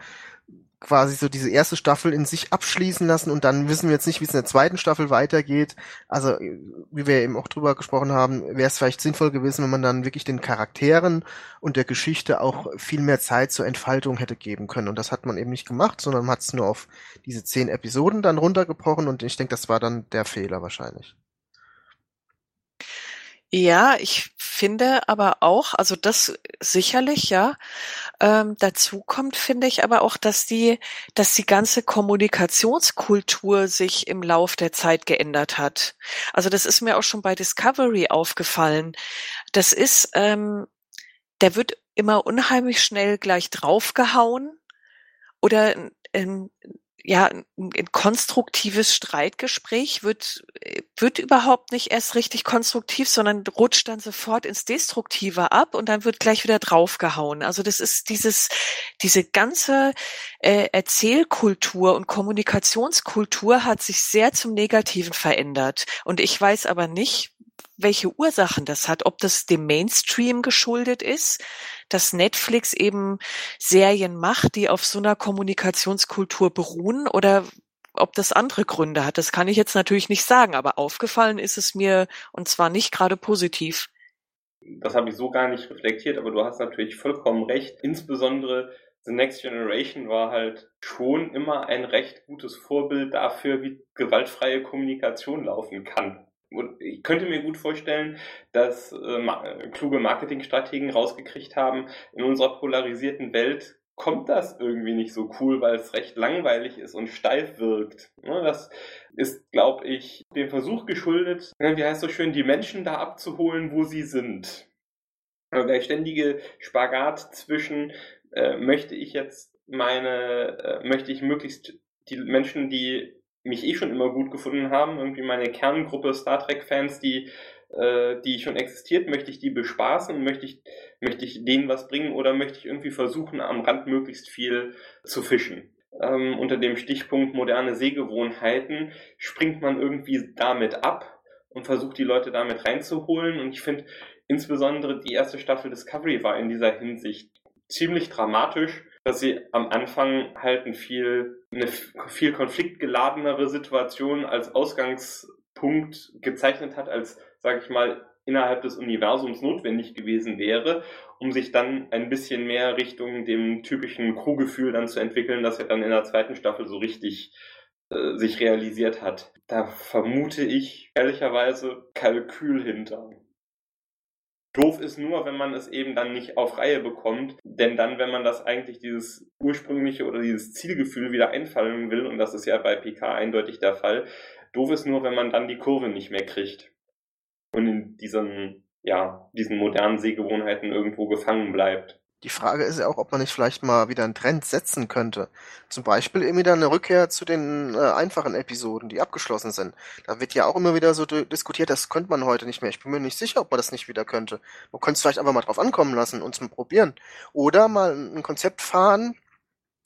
quasi so diese erste Staffel in sich abschließen lassen und dann wissen wir jetzt nicht, wie es in der zweiten Staffel weitergeht. Also, wie wir eben auch drüber gesprochen haben, wäre es vielleicht sinnvoll gewesen, wenn man dann wirklich den Charakteren und der Geschichte auch viel mehr Zeit zur Entfaltung hätte geben können. Und das hat man eben nicht gemacht, sondern man hat es nur auf diese zehn Episoden dann runtergebrochen und ich denke, das war dann der Fehler wahrscheinlich. Ja, ich finde aber auch, also das sicherlich, ja. Ähm, dazu kommt, finde ich aber auch, dass die, dass die ganze Kommunikationskultur sich im Lauf der Zeit geändert hat. Also das ist mir auch schon bei Discovery aufgefallen. Das ist, ähm, der wird immer unheimlich schnell gleich draufgehauen oder ähm, ja, ein konstruktives Streitgespräch wird, wird überhaupt nicht erst richtig konstruktiv, sondern rutscht dann sofort ins Destruktive ab und dann wird gleich wieder draufgehauen. Also das ist dieses, diese ganze äh, Erzählkultur und Kommunikationskultur hat sich sehr zum Negativen verändert. Und ich weiß aber nicht, welche Ursachen das hat, ob das dem Mainstream geschuldet ist, dass Netflix eben Serien macht, die auf so einer Kommunikationskultur beruhen oder ob das andere Gründe hat. Das kann ich jetzt natürlich nicht sagen, aber aufgefallen ist es mir und zwar nicht gerade positiv. Das habe ich so gar nicht reflektiert, aber du hast natürlich vollkommen recht. Insbesondere The Next Generation war halt schon immer ein recht gutes Vorbild dafür, wie gewaltfreie Kommunikation laufen kann. Ich könnte mir gut vorstellen, dass äh, kluge Marketingstrategen rausgekriegt haben, in unserer polarisierten Welt kommt das irgendwie nicht so cool, weil es recht langweilig ist und steif wirkt. Ne, das ist, glaube ich, dem Versuch geschuldet, ne, wie heißt so schön, die Menschen da abzuholen, wo sie sind. Also der ständige Spagat zwischen, äh, möchte ich jetzt meine, äh, möchte ich möglichst die Menschen, die mich eh schon immer gut gefunden haben. Irgendwie meine Kerngruppe Star Trek-Fans, die, äh, die schon existiert, möchte ich die bespaßen, möchte ich, möchte ich denen was bringen oder möchte ich irgendwie versuchen, am Rand möglichst viel zu fischen. Ähm, unter dem Stichpunkt moderne Sehgewohnheiten springt man irgendwie damit ab und versucht die Leute damit reinzuholen. Und ich finde insbesondere die erste Staffel Discovery war in dieser Hinsicht ziemlich dramatisch, dass sie am Anfang halt ein viel, eine viel konfliktgeladenere Situation als Ausgangspunkt gezeichnet hat, als, sage ich mal, innerhalb des Universums notwendig gewesen wäre, um sich dann ein bisschen mehr Richtung dem typischen Crewgefühl dann zu entwickeln, das ja dann in der zweiten Staffel so richtig äh, sich realisiert hat. Da vermute ich ehrlicherweise Kalkül hinter. Doof ist nur, wenn man es eben dann nicht auf Reihe bekommt, denn dann, wenn man das eigentlich dieses ursprüngliche oder dieses Zielgefühl wieder einfallen will, und das ist ja bei PK eindeutig der Fall, doof ist nur, wenn man dann die Kurve nicht mehr kriegt und in diesen, ja, diesen modernen Sehgewohnheiten irgendwo gefangen bleibt. Die Frage ist ja auch, ob man nicht vielleicht mal wieder einen Trend setzen könnte. Zum Beispiel eben wieder eine Rückkehr zu den äh, einfachen Episoden, die abgeschlossen sind. Da wird ja auch immer wieder so diskutiert, das könnte man heute nicht mehr. Ich bin mir nicht sicher, ob man das nicht wieder könnte. Man könnte es vielleicht einfach mal drauf ankommen lassen und es mal probieren. Oder mal ein Konzept fahren,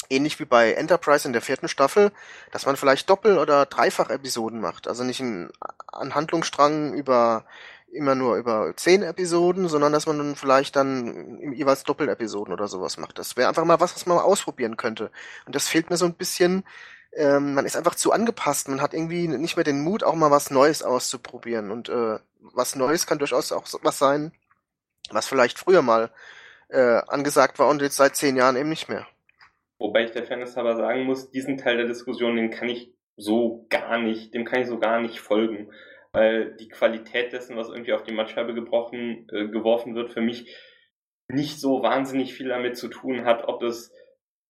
ähnlich wie bei Enterprise in der vierten Staffel, dass man vielleicht Doppel- oder Dreifach-Episoden macht. Also nicht einen, Handlungsstrang über immer nur über zehn Episoden, sondern dass man dann vielleicht dann jeweils Doppelepisoden oder sowas macht. Das wäre einfach mal was, was man mal ausprobieren könnte. Und das fehlt mir so ein bisschen. Ähm, man ist einfach zu angepasst. Man hat irgendwie nicht mehr den Mut, auch mal was Neues auszuprobieren. Und äh, was Neues kann durchaus auch was sein, was vielleicht früher mal äh, angesagt war und jetzt seit zehn Jahren eben nicht mehr. Wobei ich der Fairness aber sagen muss, diesen Teil der Diskussion, den kann ich so gar nicht, dem kann ich so gar nicht folgen weil die Qualität dessen, was irgendwie auf die Mattscheibe gebrochen, äh, geworfen wird, für mich nicht so wahnsinnig viel damit zu tun hat, ob es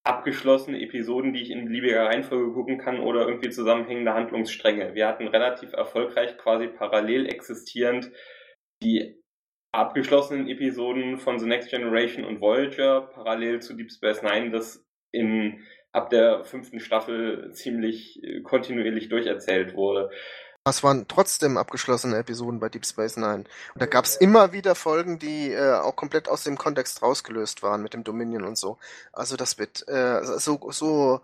abgeschlossene Episoden, die ich in beliebiger Reihenfolge gucken kann oder irgendwie zusammenhängende Handlungsstränge. Wir hatten relativ erfolgreich quasi parallel existierend die abgeschlossenen Episoden von The Next Generation und Voyager parallel zu Deep Space Nine, das in ab der fünften Staffel ziemlich äh, kontinuierlich durcherzählt wurde. Es waren trotzdem abgeschlossene Episoden bei Deep Space Nine. Und da gab es immer wieder Folgen, die äh, auch komplett aus dem Kontext rausgelöst waren mit dem Dominion und so. Also das wird äh, so so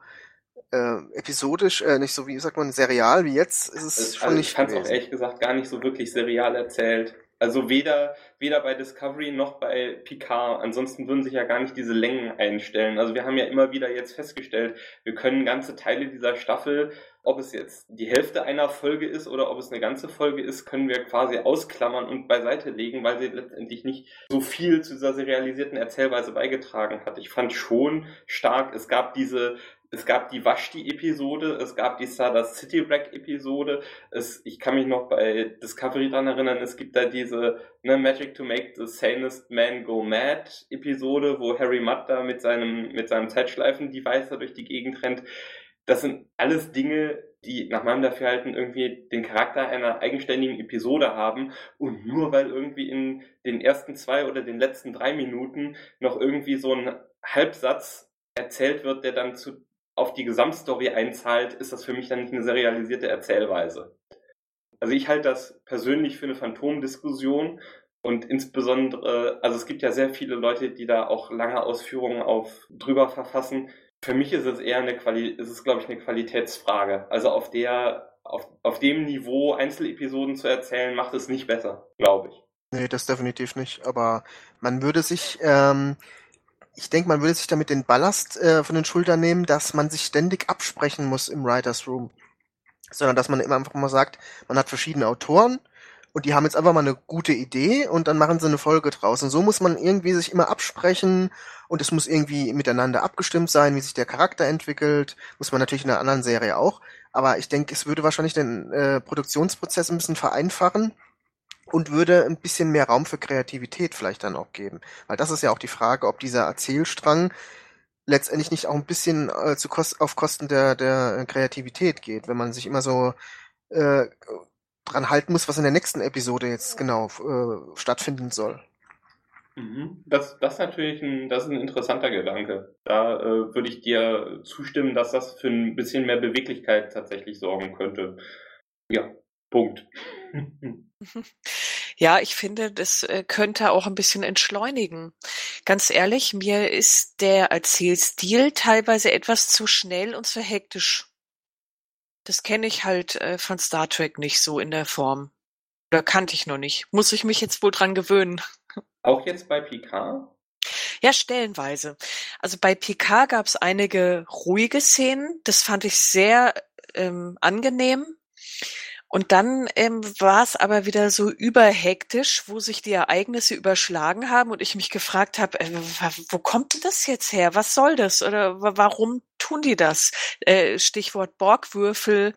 äh, episodisch, äh, nicht so wie sagt man serial wie jetzt ist es also, schon also nicht. Ich fand es auch ehrlich gesagt gar nicht so wirklich serial erzählt. Also weder, weder bei Discovery noch bei Picard. Ansonsten würden sich ja gar nicht diese Längen einstellen. Also wir haben ja immer wieder jetzt festgestellt, wir können ganze Teile dieser Staffel, ob es jetzt die Hälfte einer Folge ist oder ob es eine ganze Folge ist, können wir quasi ausklammern und beiseite legen, weil sie letztendlich nicht so viel zu dieser serialisierten Erzählweise beigetragen hat. Ich fand schon stark, es gab diese es gab die Vashti-Episode, es gab die Stardust City Wreck-Episode. Ich kann mich noch bei Discovery dran erinnern, es gibt da diese ne, Magic to Make the Sanest Man Go Mad-Episode, wo Harry Mudd da mit seinem, mit seinem Zeitschleifen-Device durch die Gegend rennt. Das sind alles Dinge, die nach meinem Dafürhalten irgendwie den Charakter einer eigenständigen Episode haben und nur weil irgendwie in den ersten zwei oder den letzten drei Minuten noch irgendwie so ein Halbsatz erzählt wird, der dann zu auf die Gesamtstory einzahlt, ist das für mich dann nicht eine serialisierte Erzählweise. Also ich halte das persönlich für eine Phantomdiskussion und insbesondere, also es gibt ja sehr viele Leute, die da auch lange Ausführungen auf drüber verfassen. Für mich ist es eher eine Quali ist es glaube ich eine Qualitätsfrage. Also auf der auf, auf dem Niveau Einzelepisoden zu erzählen, macht es nicht besser, glaube ich. Nee, das definitiv nicht. Aber man würde sich ähm, ich denke, man würde sich damit den Ballast äh, von den Schultern nehmen, dass man sich ständig absprechen muss im Writers Room. Sondern dass man immer einfach mal sagt, man hat verschiedene Autoren und die haben jetzt einfach mal eine gute Idee und dann machen sie eine Folge draus. Und so muss man irgendwie sich immer absprechen und es muss irgendwie miteinander abgestimmt sein, wie sich der Charakter entwickelt. Muss man natürlich in einer anderen Serie auch. Aber ich denke, es würde wahrscheinlich den äh, Produktionsprozess ein bisschen vereinfachen und würde ein bisschen mehr Raum für Kreativität vielleicht dann auch geben. Weil das ist ja auch die Frage, ob dieser Erzählstrang letztendlich nicht auch ein bisschen äh, zu kost auf Kosten der, der Kreativität geht, wenn man sich immer so äh, dran halten muss, was in der nächsten Episode jetzt genau äh, stattfinden soll. Mhm. Das, das ist natürlich ein, das ist ein interessanter Gedanke. Da äh, würde ich dir zustimmen, dass das für ein bisschen mehr Beweglichkeit tatsächlich sorgen könnte. Ja, Punkt. Ja, ich finde, das äh, könnte auch ein bisschen entschleunigen. Ganz ehrlich, mir ist der Erzählstil teilweise etwas zu schnell und zu hektisch. Das kenne ich halt äh, von Star Trek nicht so in der Form. Oder kannte ich noch nicht. Muss ich mich jetzt wohl dran gewöhnen. Auch jetzt bei Picard? Ja, stellenweise. Also bei Picard gab es einige ruhige Szenen. Das fand ich sehr ähm, angenehm. Und dann ähm, war es aber wieder so überhektisch, wo sich die Ereignisse überschlagen haben und ich mich gefragt habe, äh, wo kommt denn das jetzt her? Was soll das? Oder warum tun die das? Äh, Stichwort Borgwürfel.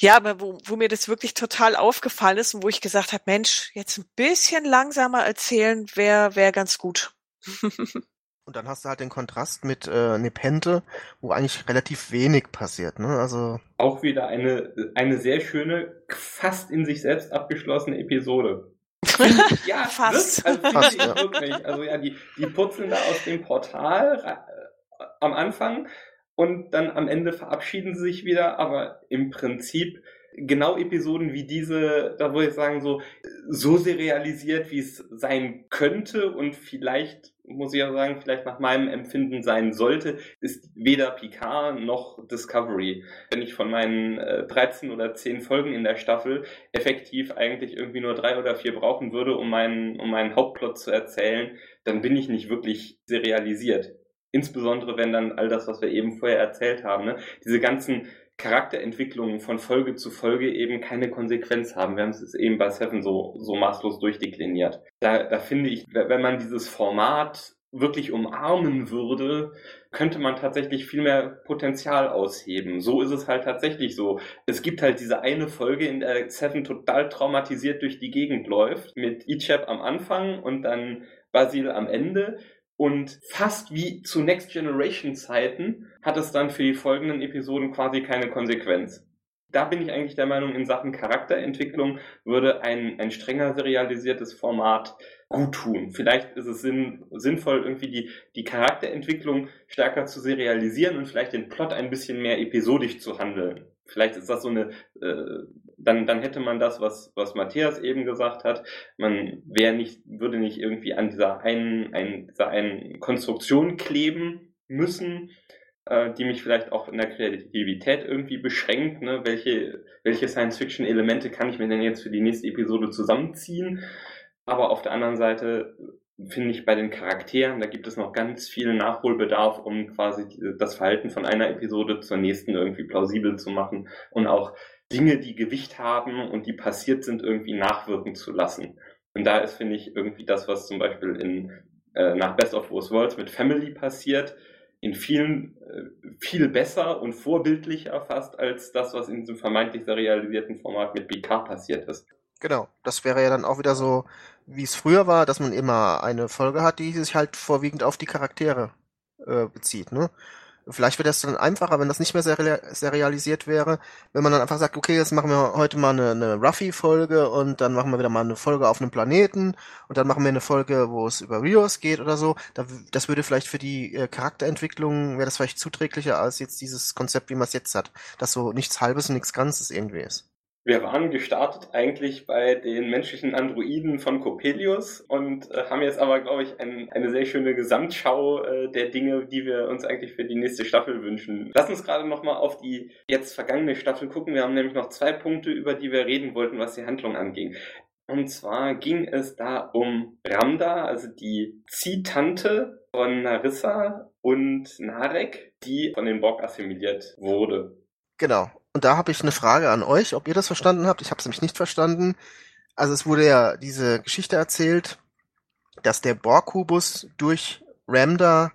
Ja, aber wo, wo mir das wirklich total aufgefallen ist und wo ich gesagt habe, Mensch, jetzt ein bisschen langsamer erzählen wäre wär ganz gut. Und dann hast du halt den Kontrast mit äh, Nepente, wo eigentlich relativ wenig passiert, ne? Also. Auch wieder eine, eine sehr schöne, fast in sich selbst abgeschlossene Episode. ja, fast. Wirklich, also fast, ja. wirklich. Also ja, die, die purzeln da aus dem Portal äh, am Anfang und dann am Ende verabschieden sie sich wieder, aber im Prinzip genau Episoden wie diese, da würde ich sagen, so, so serialisiert, wie es sein könnte und vielleicht, muss ich ja sagen, vielleicht nach meinem Empfinden sein sollte, ist weder Picard noch Discovery. Wenn ich von meinen äh, 13 oder 10 Folgen in der Staffel effektiv eigentlich irgendwie nur drei oder vier brauchen würde, um meinen, um meinen Hauptplot zu erzählen, dann bin ich nicht wirklich serialisiert. Insbesondere wenn dann all das, was wir eben vorher erzählt haben, ne? diese ganzen Charakterentwicklungen von Folge zu Folge eben keine Konsequenz haben. Wir haben es eben bei Seven so, so maßlos durchdekliniert. Da, da finde ich, wenn man dieses Format wirklich umarmen würde, könnte man tatsächlich viel mehr Potenzial ausheben. So ist es halt tatsächlich so. Es gibt halt diese eine Folge, in der Seven total traumatisiert durch die Gegend läuft, mit Ichab am Anfang und dann Basil am Ende. Und fast wie zu Next Generation Zeiten hat es dann für die folgenden Episoden quasi keine Konsequenz. Da bin ich eigentlich der Meinung, in Sachen Charakterentwicklung würde ein, ein strenger serialisiertes Format gut tun. Vielleicht ist es sinn, sinnvoll, irgendwie die, die Charakterentwicklung stärker zu serialisieren und vielleicht den Plot ein bisschen mehr episodisch zu handeln. Vielleicht ist das so eine, äh, dann, dann hätte man das, was, was Matthias eben gesagt hat. Man wäre nicht, würde nicht irgendwie an dieser einen, ein, dieser einen Konstruktion kleben müssen, äh, die mich vielleicht auch in der Kreativität irgendwie beschränkt. Ne? Welche, welche Science-Fiction-Elemente kann ich mir denn jetzt für die nächste Episode zusammenziehen? Aber auf der anderen Seite finde ich bei den Charakteren, da gibt es noch ganz viel Nachholbedarf, um quasi das Verhalten von einer Episode zur nächsten irgendwie plausibel zu machen und auch Dinge, die Gewicht haben und die passiert sind, irgendwie nachwirken zu lassen. Und da ist, finde ich, irgendwie das, was zum Beispiel in äh, nach Best of Both Worlds mit Family passiert, in vielen äh, viel besser und vorbildlicher fast als das, was in diesem vermeintlich serialisierten Format mit BK passiert ist. Genau, das wäre ja dann auch wieder so, wie es früher war, dass man immer eine Folge hat, die sich halt vorwiegend auf die Charaktere äh, bezieht. Ne? Vielleicht wäre das dann einfacher, wenn das nicht mehr serialisiert wäre, wenn man dann einfach sagt, okay, jetzt machen wir heute mal eine, eine Ruffy-Folge und dann machen wir wieder mal eine Folge auf einem Planeten und dann machen wir eine Folge, wo es über Rios geht oder so. Das würde vielleicht für die äh, Charakterentwicklung, wäre das vielleicht zuträglicher als jetzt dieses Konzept, wie man es jetzt hat, dass so nichts Halbes und nichts Ganzes irgendwie ist. Wir waren gestartet eigentlich bei den menschlichen Androiden von Coppelius und äh, haben jetzt aber, glaube ich, ein, eine sehr schöne Gesamtschau äh, der Dinge, die wir uns eigentlich für die nächste Staffel wünschen. Lass uns gerade nochmal auf die jetzt vergangene Staffel gucken. Wir haben nämlich noch zwei Punkte, über die wir reden wollten, was die Handlung anging. Und zwar ging es da um Ramda, also die Ziehtante von Narissa und Narek, die von den Borg assimiliert wurde. Genau. Und da habe ich eine Frage an euch, ob ihr das verstanden habt. Ich habe es nämlich nicht verstanden. Also es wurde ja diese Geschichte erzählt, dass der Borg-Kubus durch Ramda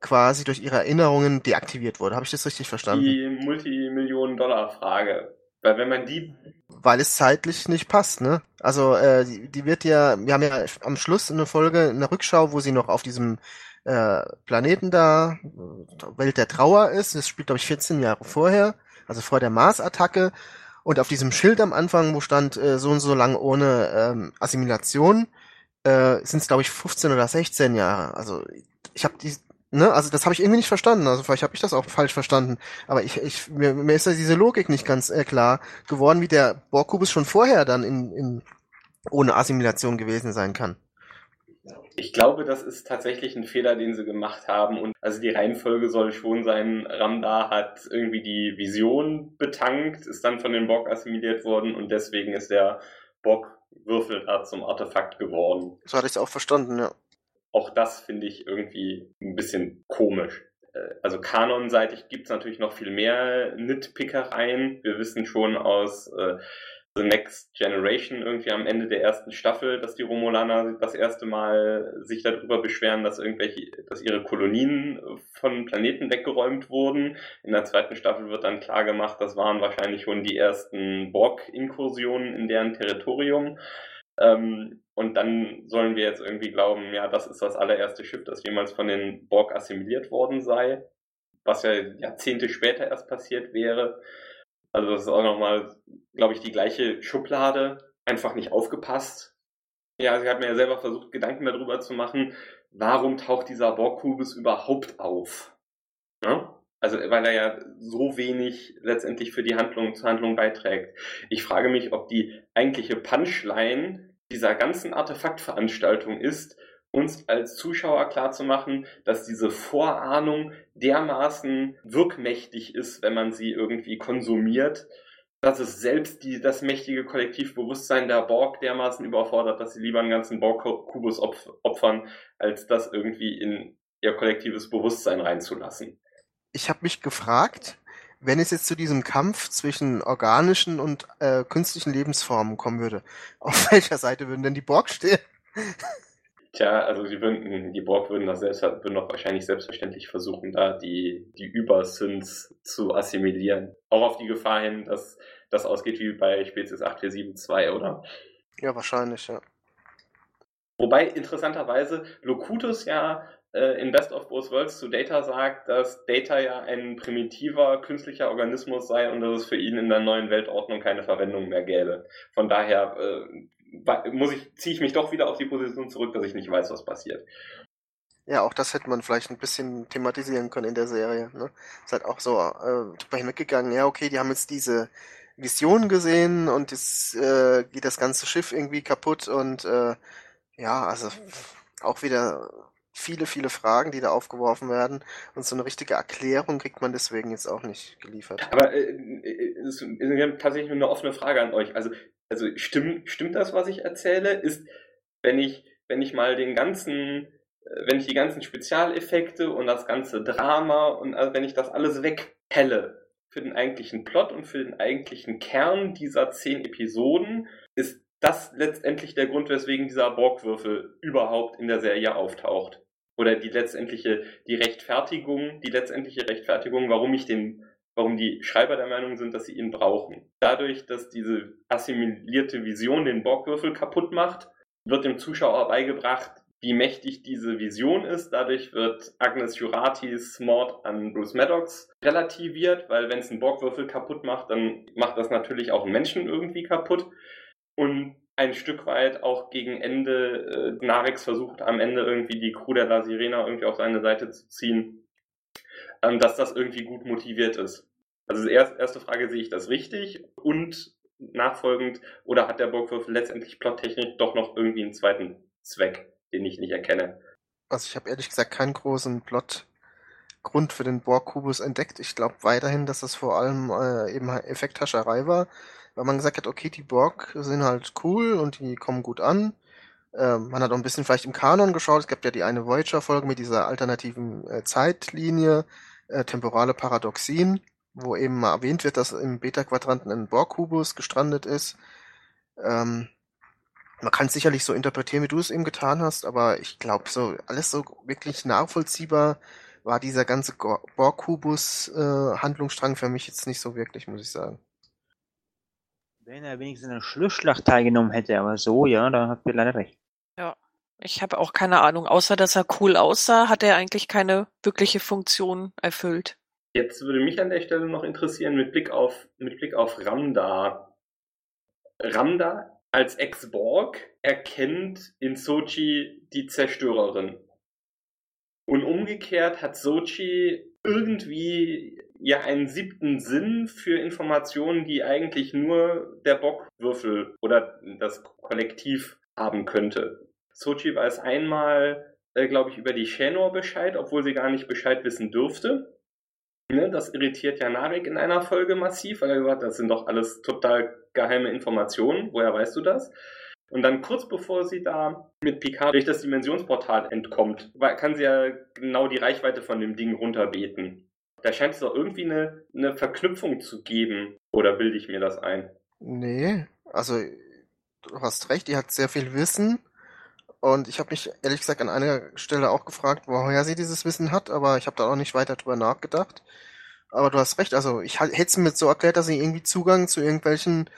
quasi durch ihre Erinnerungen deaktiviert wurde. Habe ich das richtig verstanden? Die Multimillionen-Dollar-Frage. Weil wenn man die... Weil es zeitlich nicht passt, ne? Also äh, die, die wird ja, wir haben ja am Schluss eine Folge, eine Rückschau, wo sie noch auf diesem äh, Planeten da, Welt der Trauer ist. Das spielt, glaube ich, 14 Jahre vorher also vor der Mars-Attacke. Und auf diesem Schild am Anfang, wo stand äh, so und so lang ohne ähm, Assimilation, äh, sind es glaube ich 15 oder 16 Jahre. Also ich habe die, ne, also das habe ich irgendwie nicht verstanden. Also vielleicht habe ich das auch falsch verstanden. Aber ich, ich mir, mir ist da diese Logik nicht ganz äh, klar geworden, wie der Borg-Kubus schon vorher dann in, in ohne Assimilation gewesen sein kann. Ich glaube, das ist tatsächlich ein Fehler, den sie gemacht haben. Und also die Reihenfolge soll schon sein, Ramda hat irgendwie die Vision betankt, ist dann von den Borg assimiliert worden und deswegen ist der Borg-Würfel da zum Artefakt geworden. So hatte ich es auch verstanden, ja. Auch das finde ich irgendwie ein bisschen komisch. Äh, also kanonseitig gibt es natürlich noch viel mehr Nitpickereien. Wir wissen schon aus äh, The Next Generation irgendwie am Ende der ersten Staffel, dass die Romulaner das erste Mal sich darüber beschweren, dass irgendwelche, dass ihre Kolonien von Planeten weggeräumt wurden. In der zweiten Staffel wird dann klar gemacht, das waren wahrscheinlich schon die ersten Borg-Inkursionen in deren Territorium. Ähm, und dann sollen wir jetzt irgendwie glauben, ja, das ist das allererste Schiff, das jemals von den Borg assimiliert worden sei, was ja Jahrzehnte später erst passiert wäre. Also das ist auch nochmal, glaube ich, die gleiche Schublade, einfach nicht aufgepasst. Ja, sie hat mir ja selber versucht, Gedanken darüber zu machen, warum taucht dieser Borg-Kubus überhaupt auf? Ja? Also, weil er ja so wenig letztendlich für die Handlung zur Handlung beiträgt. Ich frage mich, ob die eigentliche Punchline dieser ganzen Artefaktveranstaltung ist, uns als Zuschauer klarzumachen, dass diese Vorahnung dermaßen wirkmächtig ist, wenn man sie irgendwie konsumiert, dass es selbst die, das mächtige Kollektivbewusstsein der Borg dermaßen überfordert, dass sie lieber einen ganzen Borg-Kubus opfern, als das irgendwie in ihr kollektives Bewusstsein reinzulassen. Ich habe mich gefragt, wenn es jetzt zu diesem Kampf zwischen organischen und äh, künstlichen Lebensformen kommen würde, auf welcher Seite würden denn die Borg stehen? Tja, also die, würden, die Borg würden das selbst, würden doch wahrscheinlich selbstverständlich versuchen, da die, die Übersins zu assimilieren. Auch auf die Gefahr hin, dass das ausgeht wie bei Spezies 8472, oder? Ja, wahrscheinlich, ja. Wobei interessanterweise Locutus ja äh, in Best of Both Worlds zu Data sagt, dass Data ja ein primitiver künstlicher Organismus sei und dass es für ihn in der neuen Weltordnung keine Verwendung mehr gäbe. Von daher äh, muss ich, ziehe ich mich doch wieder auf die Position zurück, dass ich nicht weiß, was passiert. Ja, auch das hätte man vielleicht ein bisschen thematisieren können in der Serie. Ne? Ist halt auch so äh, drüber hinweggegangen, ja, okay, die haben jetzt diese Vision gesehen und jetzt äh, geht das ganze Schiff irgendwie kaputt und äh, ja, also auch wieder viele, viele Fragen, die da aufgeworfen werden und so eine richtige Erklärung kriegt man deswegen jetzt auch nicht geliefert. Aber äh, äh es ist tatsächlich nur eine offene Frage an euch. Also also stimmt, stimmt das, was ich erzähle? Ist, wenn ich, wenn ich mal den ganzen, äh, wenn ich die ganzen Spezialeffekte und das ganze Drama und also wenn ich das alles wegpelle für den eigentlichen Plot und für den eigentlichen Kern dieser zehn Episoden, ist das letztendlich der Grund, weswegen dieser Borgwürfel überhaupt in der Serie auftaucht. Oder die letztendliche, die Rechtfertigung, die letztendliche Rechtfertigung, warum ich den warum die Schreiber der Meinung sind, dass sie ihn brauchen. Dadurch, dass diese assimilierte Vision den Borgwürfel kaputt macht, wird dem Zuschauer beigebracht, wie mächtig diese Vision ist. Dadurch wird Agnes Juratis Mord an Bruce Maddox relativiert, weil wenn es einen Borgwürfel kaputt macht, dann macht das natürlich auch einen Menschen irgendwie kaputt. Und ein Stück weit auch gegen Ende, äh, Narix versucht am Ende irgendwie die Crew der La Sirena irgendwie auf seine Seite zu ziehen ähm, dass das irgendwie gut motiviert ist. Also die erste Frage, sehe ich das richtig? Und nachfolgend, oder hat der Burgwürfel letztendlich plottechnisch doch noch irgendwie einen zweiten Zweck, den ich nicht erkenne? Also ich habe ehrlich gesagt keinen großen Plotgrund für den Borg-Kubus entdeckt. Ich glaube weiterhin, dass das vor allem äh, eben Effekthascherei war, weil man gesagt hat, okay, die Borg sind halt cool und die kommen gut an. Ähm, man hat auch ein bisschen vielleicht im Kanon geschaut. Es gab ja die eine Voyager-Folge mit dieser alternativen äh, Zeitlinie, äh, temporale Paradoxien, wo eben mal erwähnt wird, dass im Beta-Quadranten ein Borg-Kubus gestrandet ist. Ähm, man kann es sicherlich so interpretieren, wie du es eben getan hast, aber ich glaube, so alles so wirklich nachvollziehbar war dieser ganze Borg-Kubus-Handlungsstrang äh, für mich jetzt nicht so wirklich, muss ich sagen. Wenn er wenigstens an der Schlussschlacht teilgenommen hätte, aber so, ja, da habt ihr leider recht. Ja, ich habe auch keine Ahnung. Außer dass er cool aussah, hat er eigentlich keine wirkliche Funktion erfüllt. Jetzt würde mich an der Stelle noch interessieren, mit Blick auf, mit Blick auf Ramda. Ramda als Ex-Borg erkennt in Sochi die Zerstörerin. Und umgekehrt hat Sochi irgendwie ja einen siebten Sinn für Informationen, die eigentlich nur der Bockwürfel oder das Kollektiv haben könnte. Sochi weiß einmal, äh, glaube ich, über die Shenor Bescheid, obwohl sie gar nicht Bescheid wissen dürfte. Ne, das irritiert ja Narek in einer Folge massiv, weil er gesagt hat, das sind doch alles total geheime Informationen. Woher weißt du das? Und dann kurz bevor sie da mit Picard durch das Dimensionsportal entkommt, kann sie ja genau die Reichweite von dem Ding runterbeten. Da scheint es doch irgendwie eine, eine Verknüpfung zu geben. Oder bilde ich mir das ein? Nee, Also, du hast recht, die hat sehr viel Wissen. Und ich habe mich ehrlich gesagt an einer Stelle auch gefragt, woher sie dieses Wissen hat, aber ich habe da auch nicht weiter drüber nachgedacht. Aber du hast recht, also ich hätte es mir so erklärt, dass sie irgendwie Zugang zu irgendwelchen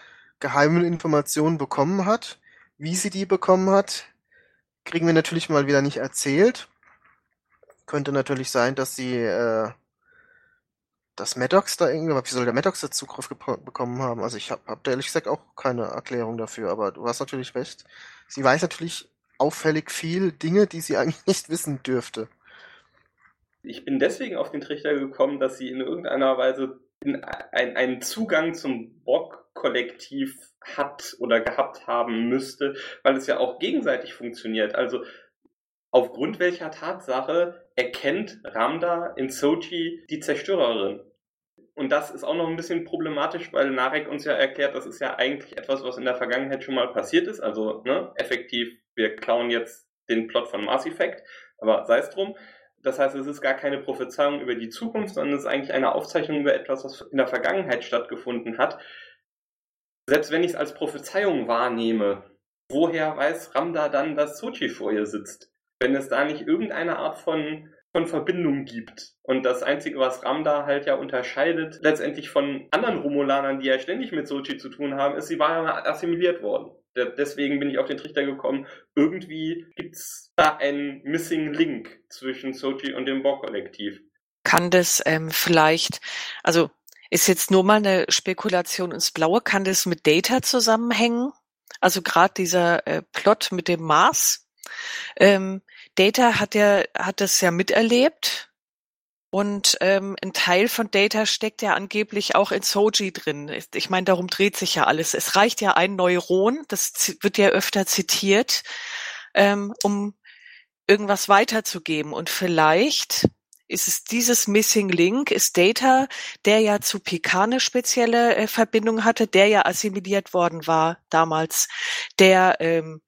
geheimen Informationen bekommen hat. Wie sie die bekommen hat, kriegen wir natürlich mal wieder nicht erzählt. Könnte natürlich sein, dass sie äh, dass Maddox da irgendwie, wie soll der Maddox da Zugriff bekommen haben? Also ich habe hab da ehrlich gesagt auch keine Erklärung dafür, aber du hast natürlich recht. Sie weiß natürlich auffällig viel Dinge, die sie eigentlich nicht wissen dürfte. Ich bin deswegen auf den Trichter gekommen, dass sie in irgendeiner Weise ein, einen Zugang zum Borg-Kollektiv hat oder gehabt haben müsste, weil es ja auch gegenseitig funktioniert. Also aufgrund welcher Tatsache erkennt Ramda in Sochi die Zerstörerin. Und das ist auch noch ein bisschen problematisch, weil Narek uns ja erklärt, das ist ja eigentlich etwas, was in der Vergangenheit schon mal passiert ist. Also ne, effektiv, wir klauen jetzt den Plot von Mass Effect, aber sei es drum. Das heißt, es ist gar keine Prophezeiung über die Zukunft, sondern es ist eigentlich eine Aufzeichnung über etwas, was in der Vergangenheit stattgefunden hat. Selbst wenn ich es als Prophezeiung wahrnehme, woher weiß Ramda dann, dass Sochi vor ihr sitzt? Wenn es da nicht irgendeine Art von, von Verbindung gibt. Und das Einzige, was Ramda halt ja unterscheidet, letztendlich von anderen Romulanern, die ja ständig mit Sochi zu tun haben, ist, sie war ja assimiliert worden. Deswegen bin ich auf den Trichter gekommen, irgendwie gibt es da einen Missing Link zwischen Sochi und dem Borg-Kollektiv. Kann das ähm, vielleicht, also ist jetzt nur mal eine Spekulation ins Blaue, kann das mit Data zusammenhängen? Also gerade dieser äh, Plot mit dem Mars, ähm, Data hat ja hat das ja miterlebt und ähm, ein Teil von Data steckt ja angeblich auch in Soji drin. Ich meine, darum dreht sich ja alles. Es reicht ja ein Neuron, das wird ja öfter zitiert, ähm, um irgendwas weiterzugeben. Und vielleicht ist es dieses Missing Link, ist Data, der ja zu Picard eine spezielle äh, Verbindung hatte, der ja assimiliert worden war damals, der ähm,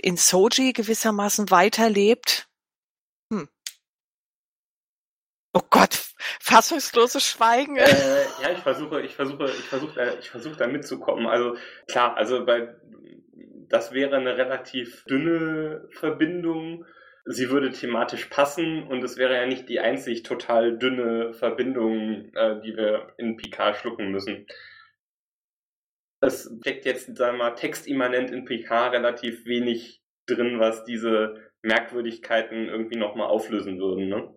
in Soji gewissermaßen weiterlebt. Hm. Oh Gott, fassungsloses Schweigen. Äh, ja, ich versuche, ich versuche, ich versuche, ich versuche da mitzukommen. Also klar, also bei das wäre eine relativ dünne Verbindung. Sie würde thematisch passen und es wäre ja nicht die einzig total dünne Verbindung, äh, die wir in Picard schlucken müssen es steckt jetzt, sagen wir mal, textimmanent in PK relativ wenig drin, was diese Merkwürdigkeiten irgendwie nochmal auflösen würden. Ne?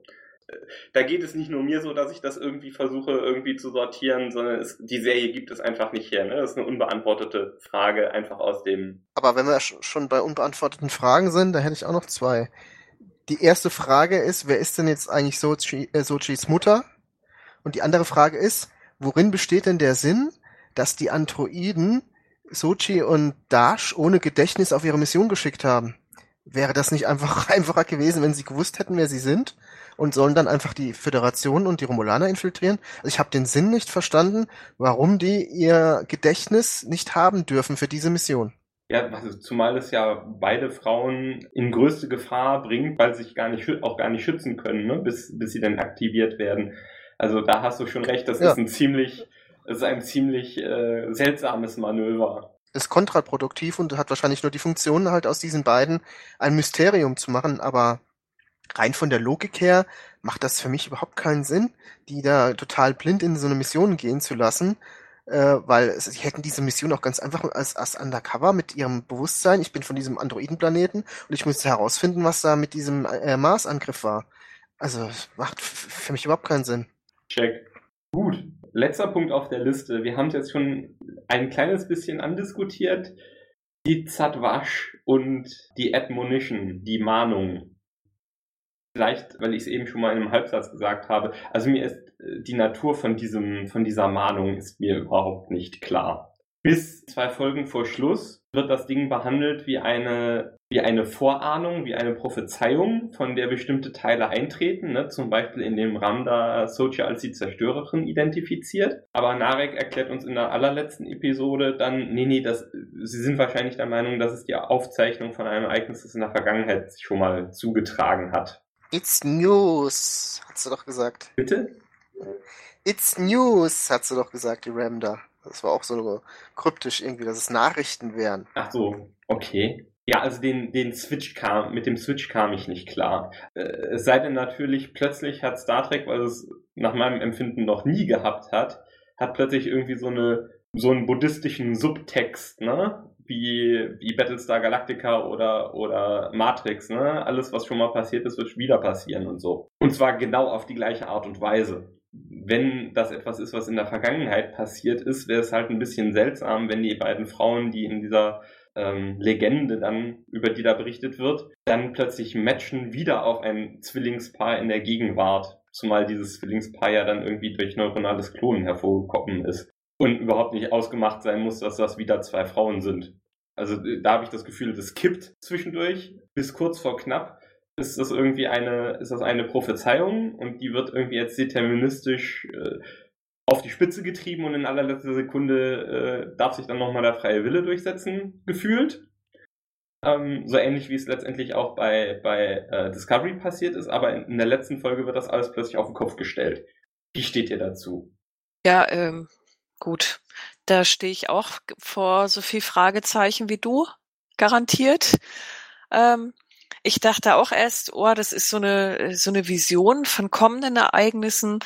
Da geht es nicht nur mir so, dass ich das irgendwie versuche irgendwie zu sortieren, sondern es, die Serie gibt es einfach nicht her. Ne? Das ist eine unbeantwortete Frage einfach aus dem. Aber wenn wir schon bei unbeantworteten Fragen sind, da hätte ich auch noch zwei. Die erste Frage ist, wer ist denn jetzt eigentlich Sochi, äh, Sochis Mutter? Und die andere Frage ist, worin besteht denn der Sinn, dass die Androiden Sochi und Dash ohne Gedächtnis auf ihre Mission geschickt haben. Wäre das nicht einfach einfacher gewesen, wenn sie gewusst hätten, wer sie sind und sollen dann einfach die Föderation und die Romulaner infiltrieren? Also ich habe den Sinn nicht verstanden, warum die ihr Gedächtnis nicht haben dürfen für diese Mission. Ja, also zumal es ja beide Frauen in größte Gefahr bringt, weil sie sich gar nicht auch gar nicht schützen können, ne? bis bis sie dann aktiviert werden. Also da hast du schon recht, das ja. ist ein ziemlich das ist ein ziemlich äh, seltsames Manöver. Ist kontraproduktiv und hat wahrscheinlich nur die Funktion, halt aus diesen beiden ein Mysterium zu machen, aber rein von der Logik her macht das für mich überhaupt keinen Sinn, die da total blind in so eine Mission gehen zu lassen, äh, weil sie hätten diese Mission auch ganz einfach als, als Undercover mit ihrem Bewusstsein, ich bin von diesem Androidenplaneten und ich muss herausfinden, was da mit diesem äh, Mars-Angriff war. Also macht für mich überhaupt keinen Sinn. Check. Gut, letzter Punkt auf der Liste. Wir haben es jetzt schon ein kleines bisschen andiskutiert. Die Zadwasch und die Admonition, die Mahnung. Vielleicht, weil ich es eben schon mal in einem Halbsatz gesagt habe. Also mir ist äh, die Natur von diesem, von dieser Mahnung ist mir überhaupt nicht klar. Bis zwei Folgen vor Schluss wird das Ding behandelt wie eine wie eine Vorahnung, wie eine Prophezeiung, von der bestimmte Teile eintreten, ne? zum Beispiel in dem Ramda Sochi als die Zerstörerin identifiziert. Aber Narek erklärt uns in der allerletzten Episode dann, nee, nee, das, sie sind wahrscheinlich der Meinung, dass es die Aufzeichnung von einem Ereignis, das in der Vergangenheit schon mal zugetragen hat. It's News, hat sie doch gesagt. Bitte? It's News, hat sie doch gesagt, die Ramda. Das war auch so kryptisch irgendwie, dass es Nachrichten wären. Ach so, okay. Ja, also den, den Switch kam, mit dem Switch kam ich nicht klar. Äh, es sei denn natürlich, plötzlich hat Star Trek, weil es nach meinem Empfinden noch nie gehabt hat, hat plötzlich irgendwie so eine, so einen buddhistischen Subtext, ne? Wie, wie Battlestar Galactica oder, oder Matrix, ne? Alles, was schon mal passiert ist, wird wieder passieren und so. Und zwar genau auf die gleiche Art und Weise wenn das etwas ist, was in der Vergangenheit passiert ist, wäre es halt ein bisschen seltsam, wenn die beiden Frauen, die in dieser ähm, Legende dann, über die da berichtet wird, dann plötzlich matchen wieder auf ein Zwillingspaar in der Gegenwart. Zumal dieses Zwillingspaar ja dann irgendwie durch neuronales Klonen hervorgekommen ist. Und überhaupt nicht ausgemacht sein muss, dass das wieder zwei Frauen sind. Also da habe ich das Gefühl, das kippt zwischendurch bis kurz vor knapp ist das irgendwie eine, ist das eine Prophezeiung und die wird irgendwie jetzt deterministisch äh, auf die Spitze getrieben und in allerletzter Sekunde äh, darf sich dann nochmal der freie Wille durchsetzen, gefühlt. Ähm, so ähnlich wie es letztendlich auch bei, bei äh, Discovery passiert ist, aber in, in, der letzten Folge wird das alles plötzlich auf den Kopf gestellt. Wie steht ihr dazu? Ja, ähm, gut. Da stehe ich auch vor so viel Fragezeichen wie du, garantiert. Ähm, ich dachte auch erst, oh, das ist so eine, so eine Vision von kommenden Ereignissen.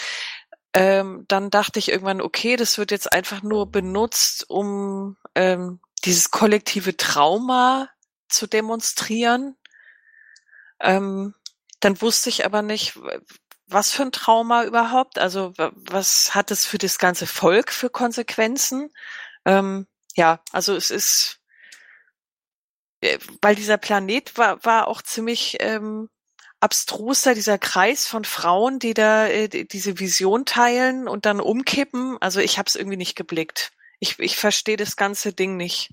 Ähm, dann dachte ich irgendwann, okay, das wird jetzt einfach nur benutzt, um ähm, dieses kollektive Trauma zu demonstrieren. Ähm, dann wusste ich aber nicht, was für ein Trauma überhaupt. Also was hat es für das ganze Volk für Konsequenzen? Ähm, ja, also es ist äh, weil dieser Planet war, war auch ziemlich ähm, abstruser, dieser Kreis von Frauen, die da äh, diese Vision teilen und dann umkippen. Also ich habe es irgendwie nicht geblickt. Ich, ich verstehe das ganze Ding nicht.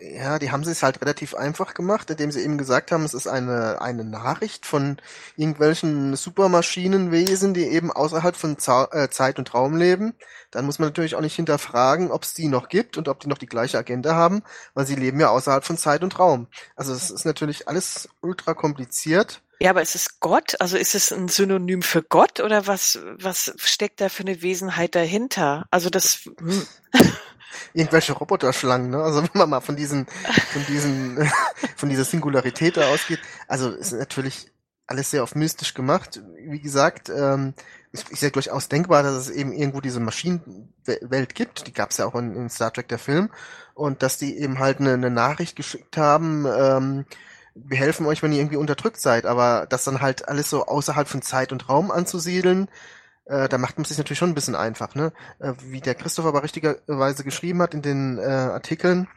Ja, die haben es halt relativ einfach gemacht, indem sie eben gesagt haben, es ist eine, eine Nachricht von irgendwelchen Supermaschinenwesen, die eben außerhalb von Za äh, Zeit und Raum leben. Dann muss man natürlich auch nicht hinterfragen, ob es die noch gibt und ob die noch die gleiche Agenda haben, weil sie leben ja außerhalb von Zeit und Raum. Also es ist natürlich alles ultra kompliziert. Ja, aber ist es Gott? Also ist es ein Synonym für Gott oder was, was steckt da für eine Wesenheit dahinter? Also das. Hm. Irgendwelche Roboterschlangen, ne? Also wenn man mal von diesen, von diesen, von dieser Singularität da ausgeht. Also ist natürlich alles sehr auf mystisch gemacht. Wie gesagt, ähm, ist, ja durchaus denkbar, dass es eben irgendwo diese Maschinenwelt gibt. Die gab es ja auch in, in, Star Trek der Film. Und dass die eben halt eine, eine Nachricht geschickt haben, ähm, wir helfen euch, wenn ihr irgendwie unterdrückt seid, aber das dann halt alles so außerhalb von Zeit und Raum anzusiedeln, äh, da macht man sich natürlich schon ein bisschen einfach, ne? Äh, wie der Christoph aber richtigerweise geschrieben hat in den äh, Artikeln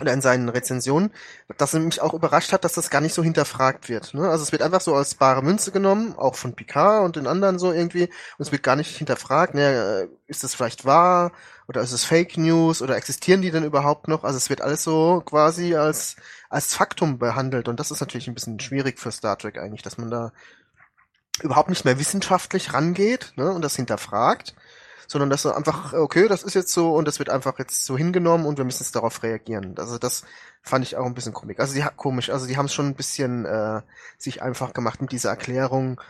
oder in seinen Rezensionen, dass er mich auch überrascht hat, dass das gar nicht so hinterfragt wird. Ne? Also es wird einfach so als bare Münze genommen, auch von Picard und den anderen so irgendwie, und es wird gar nicht hinterfragt, ne, äh, ist das vielleicht wahr oder ist es Fake News oder existieren die denn überhaupt noch? Also es wird alles so quasi als als Faktum behandelt und das ist natürlich ein bisschen schwierig für Star Trek eigentlich, dass man da überhaupt nicht mehr wissenschaftlich rangeht ne, und das hinterfragt, sondern dass er einfach, okay, das ist jetzt so und das wird einfach jetzt so hingenommen und wir müssen jetzt darauf reagieren. Also das fand ich auch ein bisschen komisch. Also die komisch, also die haben es schon ein bisschen äh, sich einfach gemacht mit dieser Erklärung.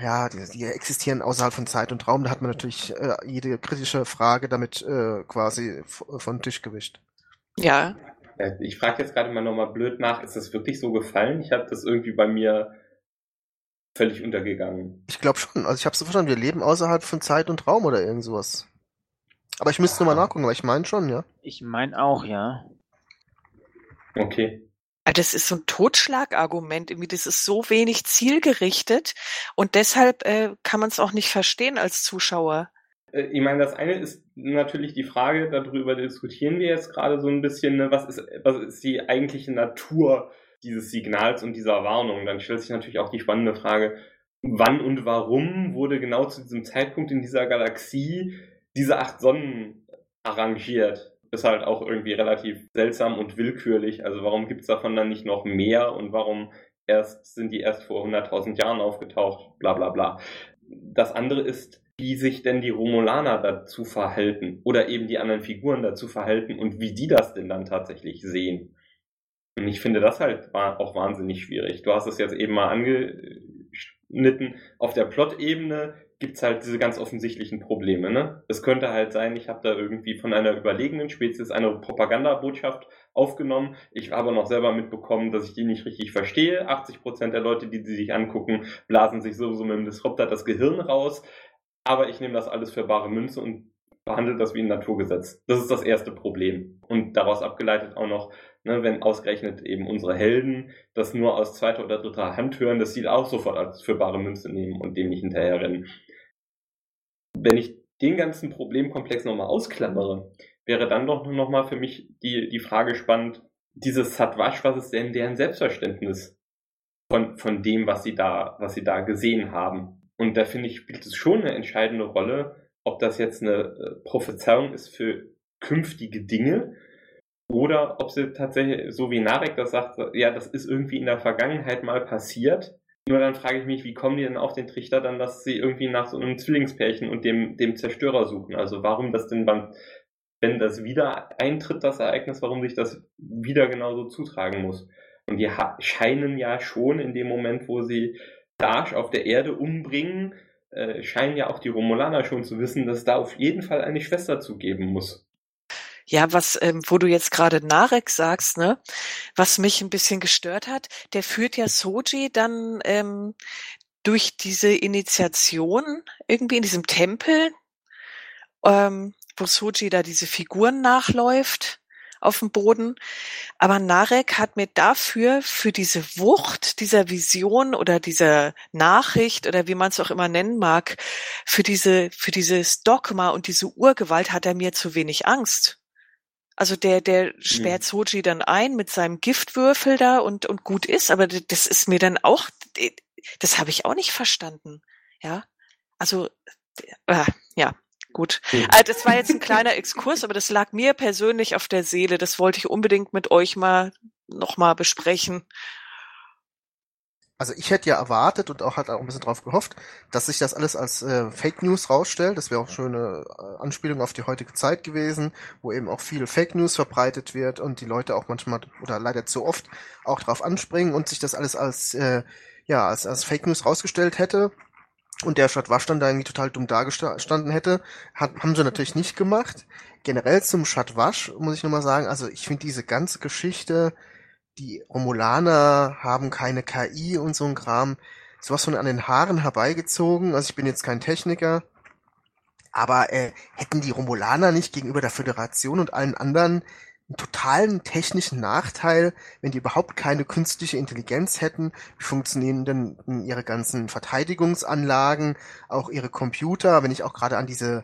Ja, die, die existieren außerhalb von Zeit und Raum. Da hat man natürlich äh, jede kritische Frage damit äh, quasi von Tisch gewischt. Ja. Äh, ich frage jetzt gerade mal nochmal blöd nach, ist das wirklich so gefallen? Ich habe das irgendwie bei mir völlig untergegangen. Ich glaube schon. Also ich habe so verstanden, wir leben außerhalb von Zeit und Raum oder irgend sowas. Aber ich müsste nur mal nachgucken, aber ich meine schon, ja. Ich meine auch, ja. Okay. Ah, das ist so ein Totschlagargument, irgendwie, das ist so wenig zielgerichtet und deshalb äh, kann man es auch nicht verstehen als Zuschauer. Äh, ich meine, das eine ist natürlich die Frage, darüber diskutieren wir jetzt gerade so ein bisschen, ne, was ist, was ist die eigentliche Natur dieses Signals und dieser Warnung. Dann stellt sich natürlich auch die spannende Frage, wann und warum wurde genau zu diesem Zeitpunkt in dieser Galaxie diese acht Sonnen arrangiert? Ist halt auch irgendwie relativ seltsam und willkürlich. Also warum gibt es davon dann nicht noch mehr und warum erst sind die erst vor 100.000 Jahren aufgetaucht? Bla bla bla. Das andere ist, wie sich denn die Romulaner dazu verhalten oder eben die anderen Figuren dazu verhalten und wie die das denn dann tatsächlich sehen. Und ich finde das halt auch wahnsinnig schwierig. Du hast es jetzt eben mal angeschnitten. Auf der Plot-Ebene gibt's halt diese ganz offensichtlichen Probleme. Ne? Es könnte halt sein, ich habe da irgendwie von einer überlegenen Spezies eine Propagandabotschaft aufgenommen. Ich habe noch selber mitbekommen, dass ich die nicht richtig verstehe. 80 Prozent der Leute, die sie sich angucken, blasen sich sowieso mit dem Disruptor das Gehirn raus. Aber ich nehme das alles für bare Münze und behandle das wie ein Naturgesetz. Das ist das erste Problem. Und daraus abgeleitet auch noch, ne, wenn ausgerechnet eben unsere Helden das nur aus zweiter oder dritter Hand hören, dass sie auch sofort als für bare Münze nehmen und dem nicht hinterherrennen. Wenn ich den ganzen Problemkomplex nochmal ausklammere, wäre dann doch noch mal für mich die, die Frage spannend, dieses Satwasch, was ist denn deren Selbstverständnis von, von dem, was sie da, was sie da gesehen haben? Und da finde ich, spielt es schon eine entscheidende Rolle, ob das jetzt eine äh, Prophezeiung ist für künftige Dinge oder ob sie tatsächlich, so wie Narek das sagt, ja, das ist irgendwie in der Vergangenheit mal passiert. Nur dann frage ich mich, wie kommen die denn auf den Trichter dann, dass sie irgendwie nach so einem Zwillingspärchen und dem, dem Zerstörer suchen? Also warum das denn beim, wenn das wieder eintritt, das Ereignis, warum sich das wieder genauso zutragen muss? Und die scheinen ja schon in dem Moment, wo sie Dash auf der Erde umbringen, äh, scheinen ja auch die Romulaner schon zu wissen, dass da auf jeden Fall eine Schwester zu geben muss. Ja, was, ähm, wo du jetzt gerade Narek sagst, ne, was mich ein bisschen gestört hat, der führt ja Soji dann ähm, durch diese Initiation irgendwie in diesem Tempel, ähm, wo Soji da diese Figuren nachläuft auf dem Boden. Aber Narek hat mir dafür, für diese Wucht dieser Vision oder dieser Nachricht oder wie man es auch immer nennen mag, für diese, für dieses Dogma und diese Urgewalt hat er mir zu wenig Angst. Also der, der sperrt Soji dann ein mit seinem Giftwürfel da und, und gut ist, aber das ist mir dann auch, das habe ich auch nicht verstanden. Ja. Also, äh, ja, Gut. Mhm. Also das war jetzt ein kleiner Exkurs, aber das lag mir persönlich auf der Seele. Das wollte ich unbedingt mit euch mal nochmal besprechen. Also ich hätte ja erwartet und auch hat auch ein bisschen drauf gehofft, dass sich das alles als äh, Fake News rausstellt. Das wäre auch schon eine äh, Anspielung auf die heutige Zeit gewesen, wo eben auch viel Fake News verbreitet wird und die Leute auch manchmal oder leider zu oft auch drauf anspringen und sich das alles als äh, ja als, als Fake News rausgestellt hätte und der Stadtwasch dann da irgendwie total dumm dagestanden hätte, hat, haben sie natürlich nicht gemacht. Generell zum Stadtwasch muss ich nochmal sagen, also ich finde diese ganze Geschichte, die Romulaner haben keine KI und so ein Kram, sowas von an den Haaren herbeigezogen. Also ich bin jetzt kein Techniker, aber äh, hätten die Romulaner nicht gegenüber der Föderation und allen anderen einen totalen technischen Nachteil, wenn die überhaupt keine künstliche Intelligenz hätten. Wie funktionieren denn ihre ganzen Verteidigungsanlagen, auch ihre Computer, wenn ich auch gerade an diese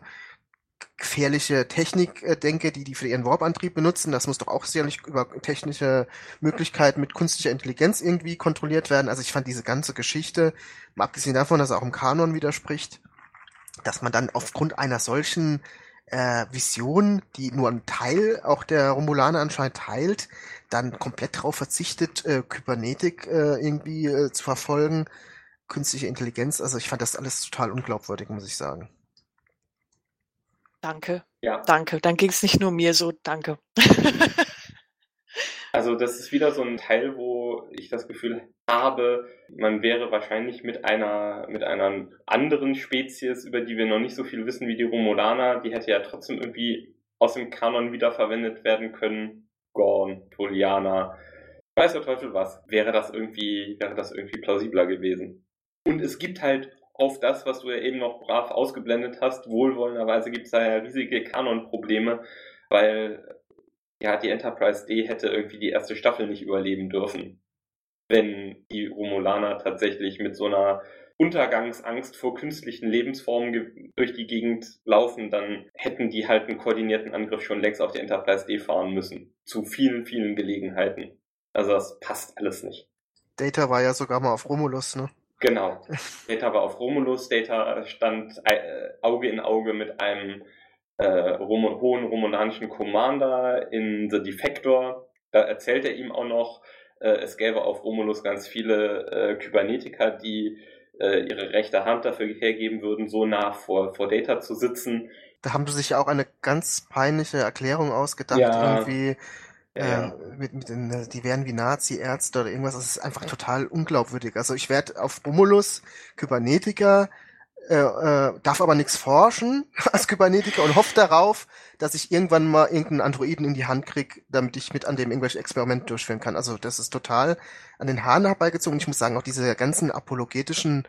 gefährliche Technik äh, denke, die die für ihren Warp-Antrieb benutzen, das muss doch auch sicherlich über technische Möglichkeiten mit künstlicher Intelligenz irgendwie kontrolliert werden. Also ich fand diese ganze Geschichte, mal abgesehen davon, dass er auch im Kanon widerspricht, dass man dann aufgrund einer solchen äh, Vision, die nur ein Teil auch der Romulaner anscheinend teilt, dann komplett darauf verzichtet, äh, Kybernetik äh, irgendwie äh, zu verfolgen, künstliche Intelligenz. Also ich fand das alles total unglaubwürdig, muss ich sagen. Danke. Ja. Danke. Dann ging es nicht nur mir so. Danke. Also das ist wieder so ein Teil, wo ich das Gefühl habe, man wäre wahrscheinlich mit einer, mit einer anderen Spezies, über die wir noch nicht so viel wissen wie die Romulaner, die hätte ja trotzdem irgendwie aus dem Kanon wiederverwendet werden können. Gorn, Tolianer, weiß der Teufel was. Wäre das irgendwie, wäre das irgendwie plausibler gewesen. Und es gibt halt auf das, was du ja eben noch brav ausgeblendet hast, wohlwollenderweise gibt es da ja riesige Kanon-Probleme, weil ja, die Enterprise D hätte irgendwie die erste Staffel nicht überleben dürfen. Wenn die Romulaner tatsächlich mit so einer Untergangsangst vor künstlichen Lebensformen durch die Gegend laufen, dann hätten die halt einen koordinierten Angriff schon längst auf die Enterprise D fahren müssen. Zu vielen, vielen Gelegenheiten. Also das passt alles nicht. Data war ja sogar mal auf Romulus, ne? Genau. Data war auf Romulus. Data stand äh, Auge in Auge mit einem äh, Rom hohen romulanischen Commander in The Defector. Da erzählt er ihm auch noch, äh, es gäbe auf Romulus ganz viele äh, Kybernetiker, die äh, ihre rechte Hand dafür hergeben würden, so nah vor, vor Data zu sitzen. Da haben sie sich auch eine ganz peinliche Erklärung ausgedacht, ja. irgendwie. Ja. Äh, mit, mit den, die wären wie Nazi-Ärzte oder irgendwas. Das ist einfach total unglaubwürdig. Also ich werde auf Romulus Kybernetiker äh, äh, darf aber nichts forschen als Kybernetiker und hofft darauf, dass ich irgendwann mal irgendeinen Androiden in die Hand krieg, damit ich mit an dem irgendwelche Experimente durchführen kann. Also das ist total an den Haaren herbeigezogen. Ich muss sagen, auch diese ganzen apologetischen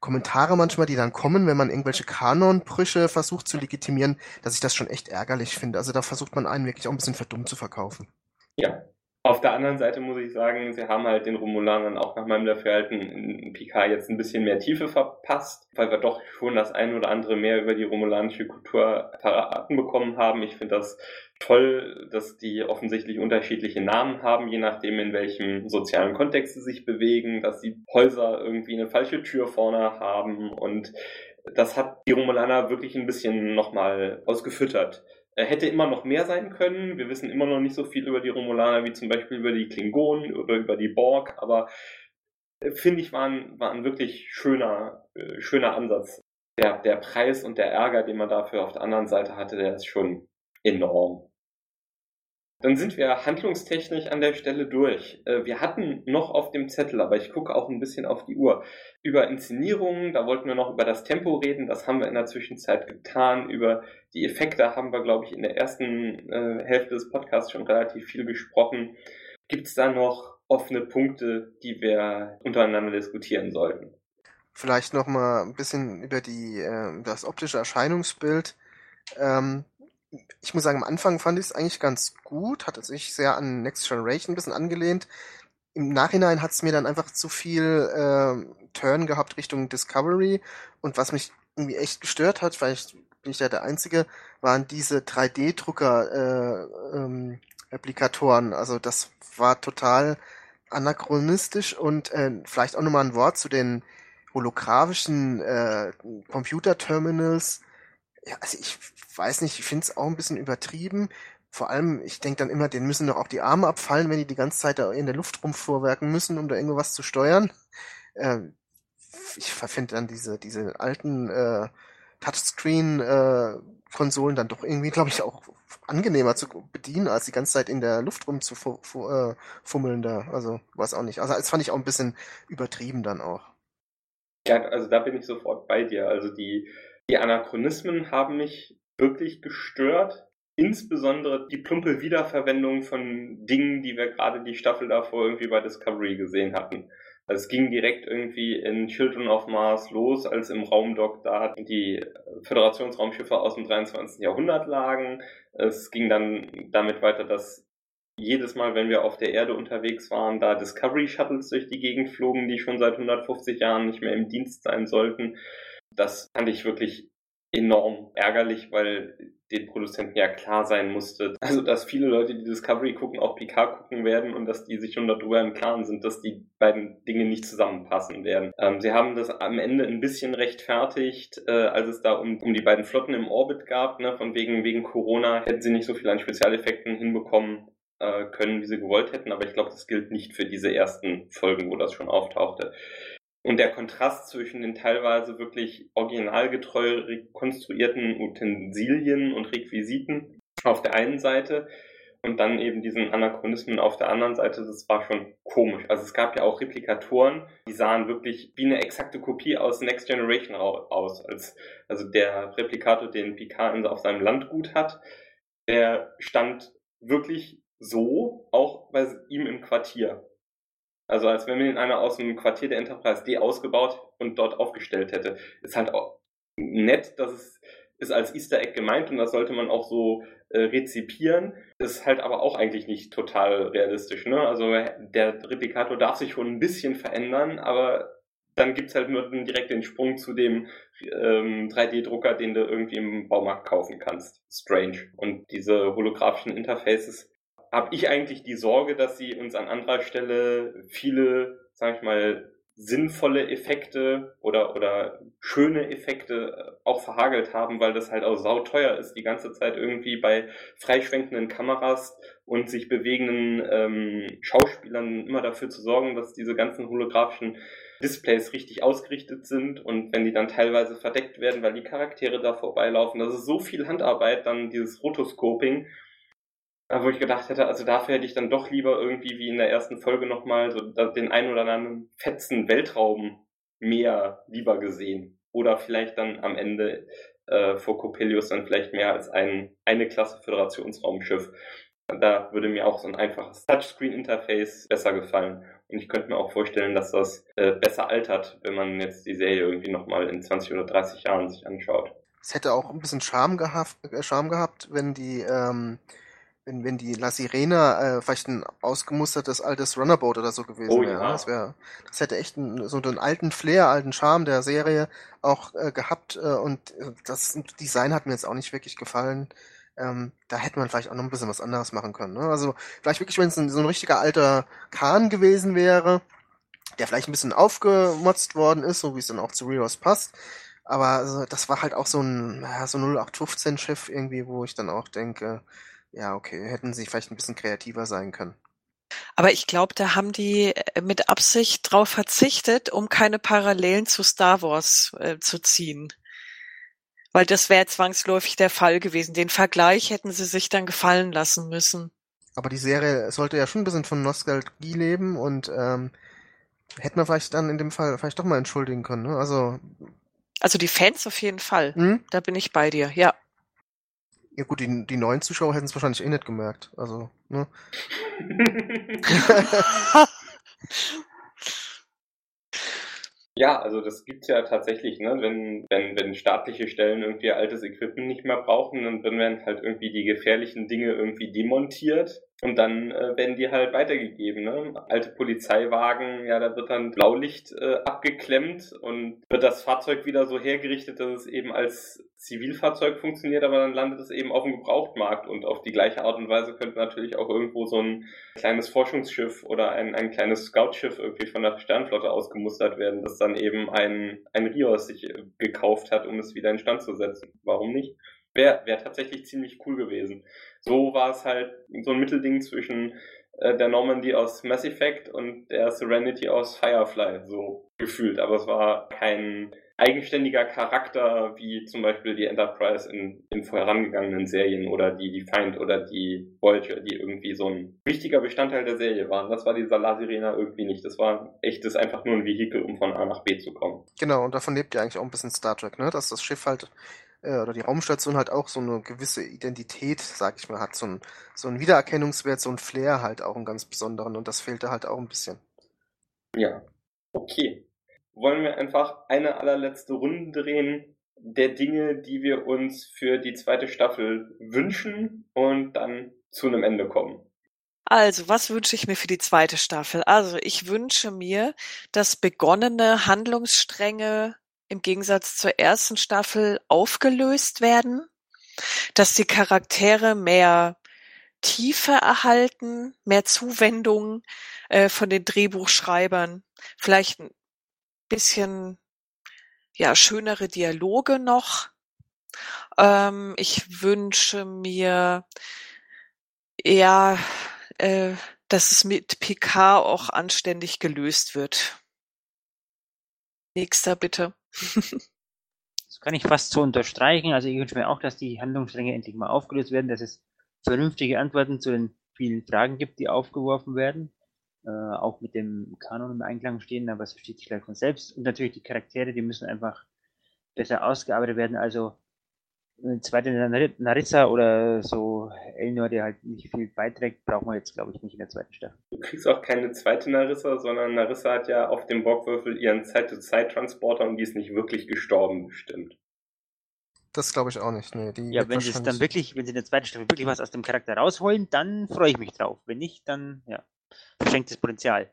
Kommentare manchmal, die dann kommen, wenn man irgendwelche Kanonbrüche versucht zu legitimieren, dass ich das schon echt ärgerlich finde. Also da versucht man einen wirklich auch ein bisschen verdummt zu verkaufen. Ja, auf der anderen Seite muss ich sagen, sie haben halt den Romulanern auch nach meinem Dafürhalten in Picard jetzt ein bisschen mehr Tiefe verpasst, weil wir doch schon das ein oder andere mehr über die romulanische Kultur verraten bekommen haben. Ich finde das toll, dass die offensichtlich unterschiedliche Namen haben, je nachdem, in welchem sozialen Kontext sie sich bewegen, dass die Häuser irgendwie eine falsche Tür vorne haben und das hat die Romulaner wirklich ein bisschen nochmal ausgefüttert. Er hätte immer noch mehr sein können. Wir wissen immer noch nicht so viel über die Romulaner wie zum Beispiel über die Klingonen oder über die Borg, aber äh, finde ich, war ein, war ein wirklich schöner, äh, schöner Ansatz. Der, der Preis und der Ärger, den man dafür auf der anderen Seite hatte, der ist schon enorm. Dann sind wir handlungstechnisch an der Stelle durch. Äh, wir hatten noch auf dem Zettel, aber ich gucke auch ein bisschen auf die Uhr, über Inszenierungen, da wollten wir noch über das Tempo reden, das haben wir in der Zwischenzeit getan. Über die Effekte haben wir, glaube ich, in der ersten äh, Hälfte des Podcasts schon relativ viel gesprochen. Gibt es da noch offene Punkte, die wir untereinander diskutieren sollten? Vielleicht noch mal ein bisschen über die, äh, das optische Erscheinungsbild. Ähm, ich muss sagen, am Anfang fand ich es eigentlich ganz gut, hat sich sehr an Next Generation ein bisschen angelehnt. Im Nachhinein hat es mir dann einfach zu viel äh, Turn gehabt Richtung Discovery und was mich irgendwie echt gestört hat, vielleicht bin ich da der Einzige, waren diese 3D-Drucker äh, ähm. Also das war total anachronistisch und äh, vielleicht auch nochmal ein Wort zu den holographischen äh, Computer-Terminals ja, also ich weiß nicht, ich finde es auch ein bisschen übertrieben. Vor allem, ich denke dann immer, denen müssen doch auch die Arme abfallen, wenn die die ganze Zeit da in der Luft rumvorwerken müssen, um da irgendwas zu steuern. Ähm, ich finde dann diese, diese alten äh, Touchscreen-Konsolen äh, dann doch irgendwie, glaube ich, auch angenehmer zu bedienen, als die ganze Zeit in der Luft rum zu äh, fummeln da. Also, weiß auch nicht. Also, das fand ich auch ein bisschen übertrieben dann auch. Ja, also da bin ich sofort bei dir. Also die die Anachronismen haben mich wirklich gestört. Insbesondere die plumpe Wiederverwendung von Dingen, die wir gerade die Staffel davor irgendwie bei Discovery gesehen hatten. Also es ging direkt irgendwie in Children of Mars los, als im Raumdock da die Föderationsraumschiffe aus dem 23. Jahrhundert lagen. Es ging dann damit weiter, dass jedes Mal, wenn wir auf der Erde unterwegs waren, da Discovery Shuttles durch die Gegend flogen, die schon seit 150 Jahren nicht mehr im Dienst sein sollten. Das fand ich wirklich enorm ärgerlich, weil den Produzenten ja klar sein musste, also dass viele Leute, die Discovery gucken, auch Picard gucken werden und dass die sich schon darüber im Klaren sind, dass die beiden Dinge nicht zusammenpassen werden. Ähm, sie haben das am Ende ein bisschen rechtfertigt, äh, als es da um, um die beiden Flotten im Orbit gab, ne, von wegen, wegen Corona hätten sie nicht so viel an Spezialeffekten hinbekommen äh, können, wie sie gewollt hätten, aber ich glaube, das gilt nicht für diese ersten Folgen, wo das schon auftauchte. Und der Kontrast zwischen den teilweise wirklich originalgetreu rekonstruierten Utensilien und Requisiten auf der einen Seite und dann eben diesen Anachronismen auf der anderen Seite, das war schon komisch. Also es gab ja auch Replikatoren, die sahen wirklich wie eine exakte Kopie aus Next Generation aus. Als, also der Replikator, den Picard auf seinem Landgut hat, der stand wirklich so, auch bei ihm im Quartier. Also als wenn man ihn einer aus dem Quartier der Enterprise D ausgebaut und dort aufgestellt hätte. Ist halt auch nett, dass es ist als Easter Egg gemeint und das sollte man auch so äh, rezipieren. Ist halt aber auch eigentlich nicht total realistisch. Ne? Also der Replikator darf sich schon ein bisschen verändern, aber dann gibt's halt nur direkt den Sprung zu dem ähm, 3D-Drucker, den du irgendwie im Baumarkt kaufen kannst. Strange. Und diese holographischen Interfaces habe ich eigentlich die Sorge, dass sie uns an anderer Stelle viele, sag ich mal, sinnvolle Effekte oder, oder schöne Effekte äh, auch verhagelt haben, weil das halt auch sauteuer ist, die ganze Zeit irgendwie bei freischwenkenden Kameras und sich bewegenden ähm, Schauspielern immer dafür zu sorgen, dass diese ganzen holographischen Displays richtig ausgerichtet sind und wenn die dann teilweise verdeckt werden, weil die Charaktere da vorbeilaufen, das ist so viel Handarbeit, dann dieses Rotoscoping wo ich gedacht hätte, also dafür hätte ich dann doch lieber irgendwie wie in der ersten Folge nochmal so den ein oder anderen fetzen Weltraum mehr lieber gesehen. oder vielleicht dann am Ende äh, vor Coppelius dann vielleicht mehr als ein, eine Klasse Föderationsraumschiff. Da würde mir auch so ein einfaches Touchscreen-Interface besser gefallen. Und ich könnte mir auch vorstellen, dass das äh, besser altert, wenn man jetzt die Serie irgendwie nochmal in 20 oder 30 Jahren sich anschaut. Es hätte auch ein bisschen Charme gehabt, äh, Charme gehabt wenn die, ähm, wenn, wenn die La Sirena äh, vielleicht ein ausgemustertes altes Runnerboat oder so gewesen Oh wäre. ja. Das wäre, das hätte echt einen, so einen alten Flair, alten Charme der Serie auch äh, gehabt. Äh, und äh, das Design hat mir jetzt auch nicht wirklich gefallen. Ähm, da hätte man vielleicht auch noch ein bisschen was anderes machen können. Ne? Also vielleicht wirklich, wenn es ein, so ein richtiger alter Kahn gewesen wäre, der vielleicht ein bisschen aufgemotzt worden ist, so wie es dann auch zu Rios passt. Aber also, das war halt auch so ein, ja, so 0815-Schiff irgendwie, wo ich dann auch denke, ja, okay, hätten sie vielleicht ein bisschen kreativer sein können. Aber ich glaube, da haben die äh, mit Absicht drauf verzichtet, um keine Parallelen zu Star Wars äh, zu ziehen. Weil das wäre zwangsläufig der Fall gewesen. Den Vergleich hätten sie sich dann gefallen lassen müssen. Aber die Serie sollte ja schon ein bisschen von Nostalgie leben und ähm, hätte man vielleicht dann in dem Fall vielleicht doch mal entschuldigen können. Ne? Also, Also die Fans auf jeden Fall. hm? Da bin ich bei dir, ja. Ja gut, die, die neuen Zuschauer hätten es wahrscheinlich eh nicht gemerkt. Also, ne? Ja, also das gibt's ja tatsächlich, ne? Wenn, wenn, wenn staatliche Stellen irgendwie altes Equipment nicht mehr brauchen, dann werden halt irgendwie die gefährlichen Dinge irgendwie demontiert und dann äh, werden die halt weitergegeben, ne? Alte Polizeiwagen, ja, da wird dann Blaulicht äh, abgeklemmt und wird das Fahrzeug wieder so hergerichtet, dass es eben als Zivilfahrzeug funktioniert, aber dann landet es eben auf dem Gebrauchtmarkt und auf die gleiche Art und Weise könnte natürlich auch irgendwo so ein kleines Forschungsschiff oder ein, ein kleines Scoutschiff irgendwie von der Sternflotte ausgemustert werden, das dann eben ein, ein Rios sich äh, gekauft hat, um es wieder in Stand zu setzen. Warum nicht? Wäre wär tatsächlich ziemlich cool gewesen. So war es halt so ein Mittelding zwischen äh, der Normandy aus Mass Effect und der Serenity aus Firefly, so gefühlt. Aber es war kein eigenständiger Charakter wie zum Beispiel die Enterprise in, in vorherangegangenen Serien oder die Defiant oder die Voyager, die irgendwie so ein wichtiger Bestandteil der Serie waren. Das war dieser La Sirena irgendwie nicht. Das war echtes einfach nur ein Vehikel, um von A nach B zu kommen. Genau, und davon lebt ja eigentlich auch ein bisschen Star Trek, ne? Dass das Schiff halt äh, oder die Raumstation halt auch so eine gewisse Identität, sag ich mal, hat, so ein, so ein Wiedererkennungswert, so ein Flair halt auch einen ganz besonderen und das fehlte halt auch ein bisschen. Ja. Okay. Wollen wir einfach eine allerletzte Runde drehen der Dinge, die wir uns für die zweite Staffel wünschen und dann zu einem Ende kommen. Also, was wünsche ich mir für die zweite Staffel? Also, ich wünsche mir, dass begonnene Handlungsstränge im Gegensatz zur ersten Staffel aufgelöst werden, dass die Charaktere mehr Tiefe erhalten, mehr Zuwendung äh, von den Drehbuchschreibern, vielleicht ein bisschen ja schönere Dialoge noch. Ähm, ich wünsche mir ja, äh, dass es mit PK auch anständig gelöst wird. Nächster bitte. Das kann ich fast so unterstreichen. Also ich wünsche mir auch, dass die Handlungsstränge endlich mal aufgelöst werden, dass es vernünftige Antworten zu den vielen Fragen gibt, die aufgeworfen werden. Äh, auch mit dem Kanon im Einklang stehen, aber es versteht sich gleich von selbst. Und natürlich die Charaktere, die müssen einfach besser ausgearbeitet werden. Also zweite Nar- Narissa oder so Elnor, der halt nicht viel beiträgt, brauchen wir jetzt, glaube ich, nicht in der zweiten Staffel. Du kriegst auch keine zweite Narissa, sondern Narissa hat ja auf dem Borgwürfel ihren Zeit-to-Zeit-Transporter und die ist nicht wirklich gestorben, bestimmt. Das glaube ich auch nicht. Nee, die Ja, wenn sie es dann wirklich, wenn sie in der zweiten Staffel wirklich was aus dem Charakter rausholen, dann freue ich mich drauf. Wenn nicht, dann ja, verschenktes Potenzial.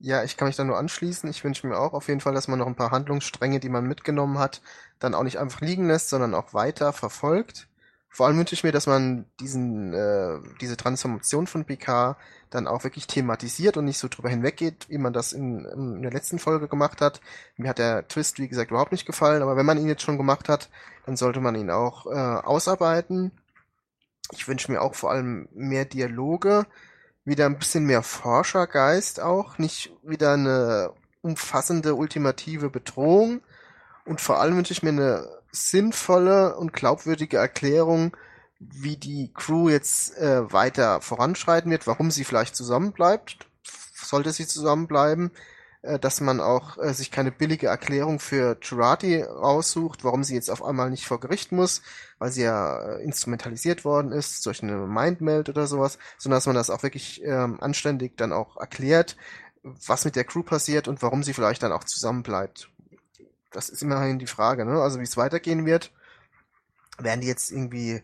Ja, ich kann mich da nur anschließen. Ich wünsche mir auch auf jeden Fall, dass man noch ein paar Handlungsstränge, die man mitgenommen hat, dann auch nicht einfach liegen lässt, sondern auch weiter verfolgt. Vor allem wünsche ich mir, dass man diesen, äh, diese Transformation von PK dann auch wirklich thematisiert und nicht so drüber hinweggeht, wie man das in, in der letzten Folge gemacht hat. Mir hat der Twist, wie gesagt, überhaupt nicht gefallen, aber wenn man ihn jetzt schon gemacht hat, dann sollte man ihn auch äh, ausarbeiten. Ich wünsche mir auch vor allem mehr Dialoge, wieder ein bisschen mehr Forschergeist auch, nicht wieder eine umfassende ultimative Bedrohung. Und vor allem wünsche ich mir eine sinnvolle und glaubwürdige Erklärung, wie die Crew jetzt äh, weiter voranschreiten wird, warum sie vielleicht zusammenbleibt, sollte sie zusammenbleiben, dass man auch äh, sich keine billige Erklärung für Jurati raussucht, warum sie jetzt auf einmal nicht vor Gericht muss, weil sie ja äh, instrumentalisiert worden ist, durch eine Mindmeld oder sowas, sondern dass man das auch wirklich ähm, anständig dann auch erklärt, was mit der Crew passiert und warum sie vielleicht dann auch zusammenbleibt. Das ist immerhin die Frage, ne? Also wie es weitergehen wird. Werden die jetzt irgendwie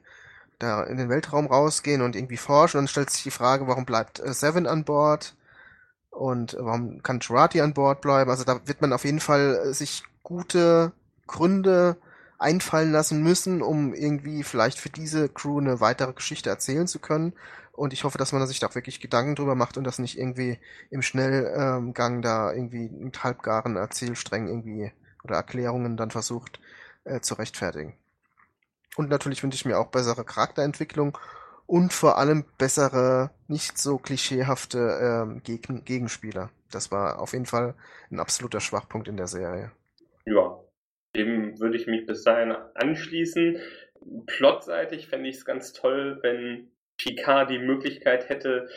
da in den Weltraum rausgehen und irgendwie forschen und dann stellt sich die Frage, warum bleibt äh, Seven an Bord? Und warum kann Jurati an Bord bleiben? Also da wird man auf jeden Fall äh, sich gute Gründe einfallen lassen müssen, um irgendwie vielleicht für diese Crew eine weitere Geschichte erzählen zu können. Und ich hoffe, dass man sich da auch wirklich Gedanken drüber macht und das nicht irgendwie im Schnellgang da irgendwie mit halbgaren Erzählsträngen irgendwie oder Erklärungen dann versucht äh, zu rechtfertigen. Und natürlich wünsche ich mir auch bessere Charakterentwicklung und vor allem bessere, nicht so klischeehafte ähm, Gegen Gegenspieler. Das war auf jeden Fall ein absoluter Schwachpunkt in der Serie. Ja, dem würde ich mich bis dahin anschließen. Plotseitig fände ich es ganz toll, wenn Picard die Möglichkeit hätte,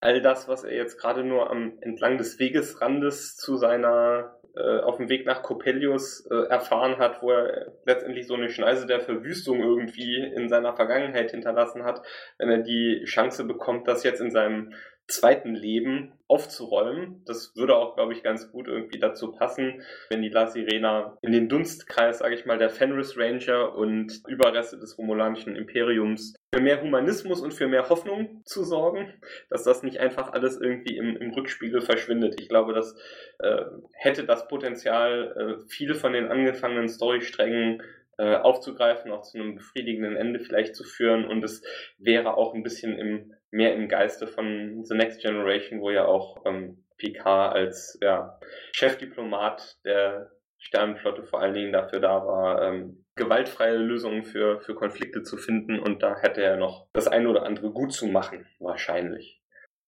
all das, was er jetzt gerade nur am entlang des Wegesrandes zu seiner äh, auf dem Weg nach Coppelius äh, erfahren hat, wo er letztendlich so eine Schneise der Verwüstung irgendwie in seiner Vergangenheit hinterlassen hat, wenn er die Chance bekommt, das jetzt in seinem zweiten Leben aufzuräumen. Das würde auch, glaube ich, ganz gut irgendwie dazu passen, wenn die La Sirena in den Dunstkreis, sage ich mal, der Fenris Ranger und Überreste des romulanischen Imperiums für mehr Humanismus und für mehr Hoffnung zu sorgen, dass das nicht einfach alles irgendwie im, im Rückspiegel verschwindet. Ich glaube, das äh, hätte das Potenzial, äh, viele von den angefangenen Storysträngen äh, aufzugreifen, auch zu einem befriedigenden Ende vielleicht zu führen. Und es wäre auch ein bisschen im, mehr im Geiste von The Next Generation, wo ja auch ähm, Picard als ja, Chefdiplomat der Sternenflotte vor allen Dingen dafür da war, ähm, gewaltfreie Lösungen für, für Konflikte zu finden. Und da hätte er noch das eine oder andere gut zu machen, wahrscheinlich.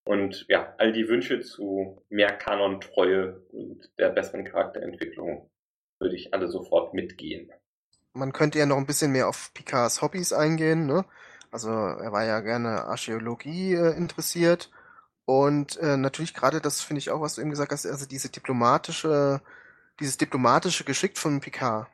Und ja, all die Wünsche zu mehr Kanontreue und der besseren Charakterentwicklung würde ich alle sofort mitgehen man könnte ja noch ein bisschen mehr auf Picards Hobbys eingehen, ne? Also er war ja gerne Archäologie äh, interessiert und äh, natürlich gerade das finde ich auch, was du eben gesagt hast, also diese diplomatische, dieses diplomatische Geschick von Picard,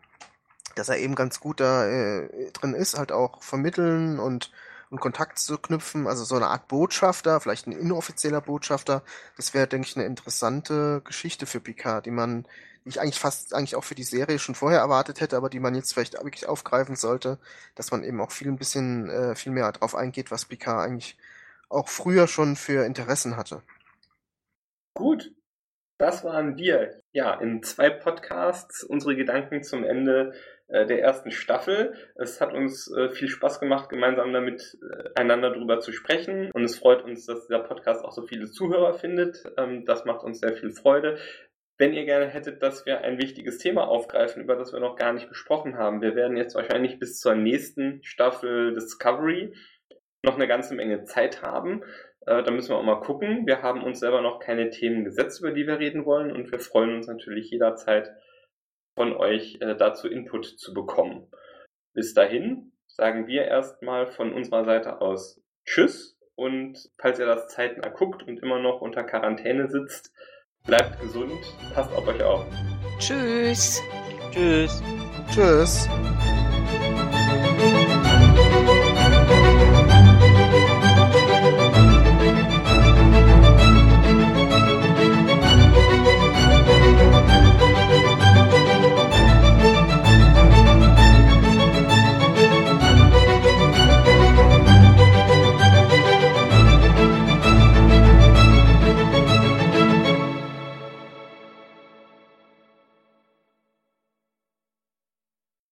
dass er eben ganz gut da äh, drin ist, halt auch vermitteln und und Kontakt zu knüpfen, also so eine Art Botschafter, vielleicht ein inoffizieller Botschafter, das wäre, denke ich, eine interessante Geschichte für Picard, die man ich eigentlich fast eigentlich auch für die Serie schon vorher erwartet hätte, aber die man jetzt vielleicht wirklich aufgreifen sollte, dass man eben auch viel ein bisschen äh, viel mehr darauf eingeht, was Picard eigentlich auch früher schon für Interessen hatte. Gut, das waren wir. Ja, in zwei Podcasts unsere Gedanken zum Ende äh, der ersten Staffel. Es hat uns äh, viel Spaß gemacht, gemeinsam damit äh, einander drüber zu sprechen. Und es freut uns, dass dieser Podcast auch so viele Zuhörer findet. Ähm, das macht uns sehr viel Freude wenn ihr gerne hättet, dass wir ein wichtiges Thema aufgreifen, über das wir noch gar nicht gesprochen haben. Wir werden jetzt wahrscheinlich bis zur nächsten Staffel Discovery noch eine ganze Menge Zeit haben. Äh, da müssen wir auch mal gucken. Wir haben uns selber noch keine Themen gesetzt, über die wir reden wollen und wir freuen uns natürlich jederzeit von euch äh, dazu Input zu bekommen. Bis dahin sagen wir erstmal von unserer Seite aus Tschüss und falls ihr das zeitnah guckt und immer noch unter Quarantäne sitzt, Bleibt gesund, passt auf euch auf. Tschüss. Tschüss. Tschüss.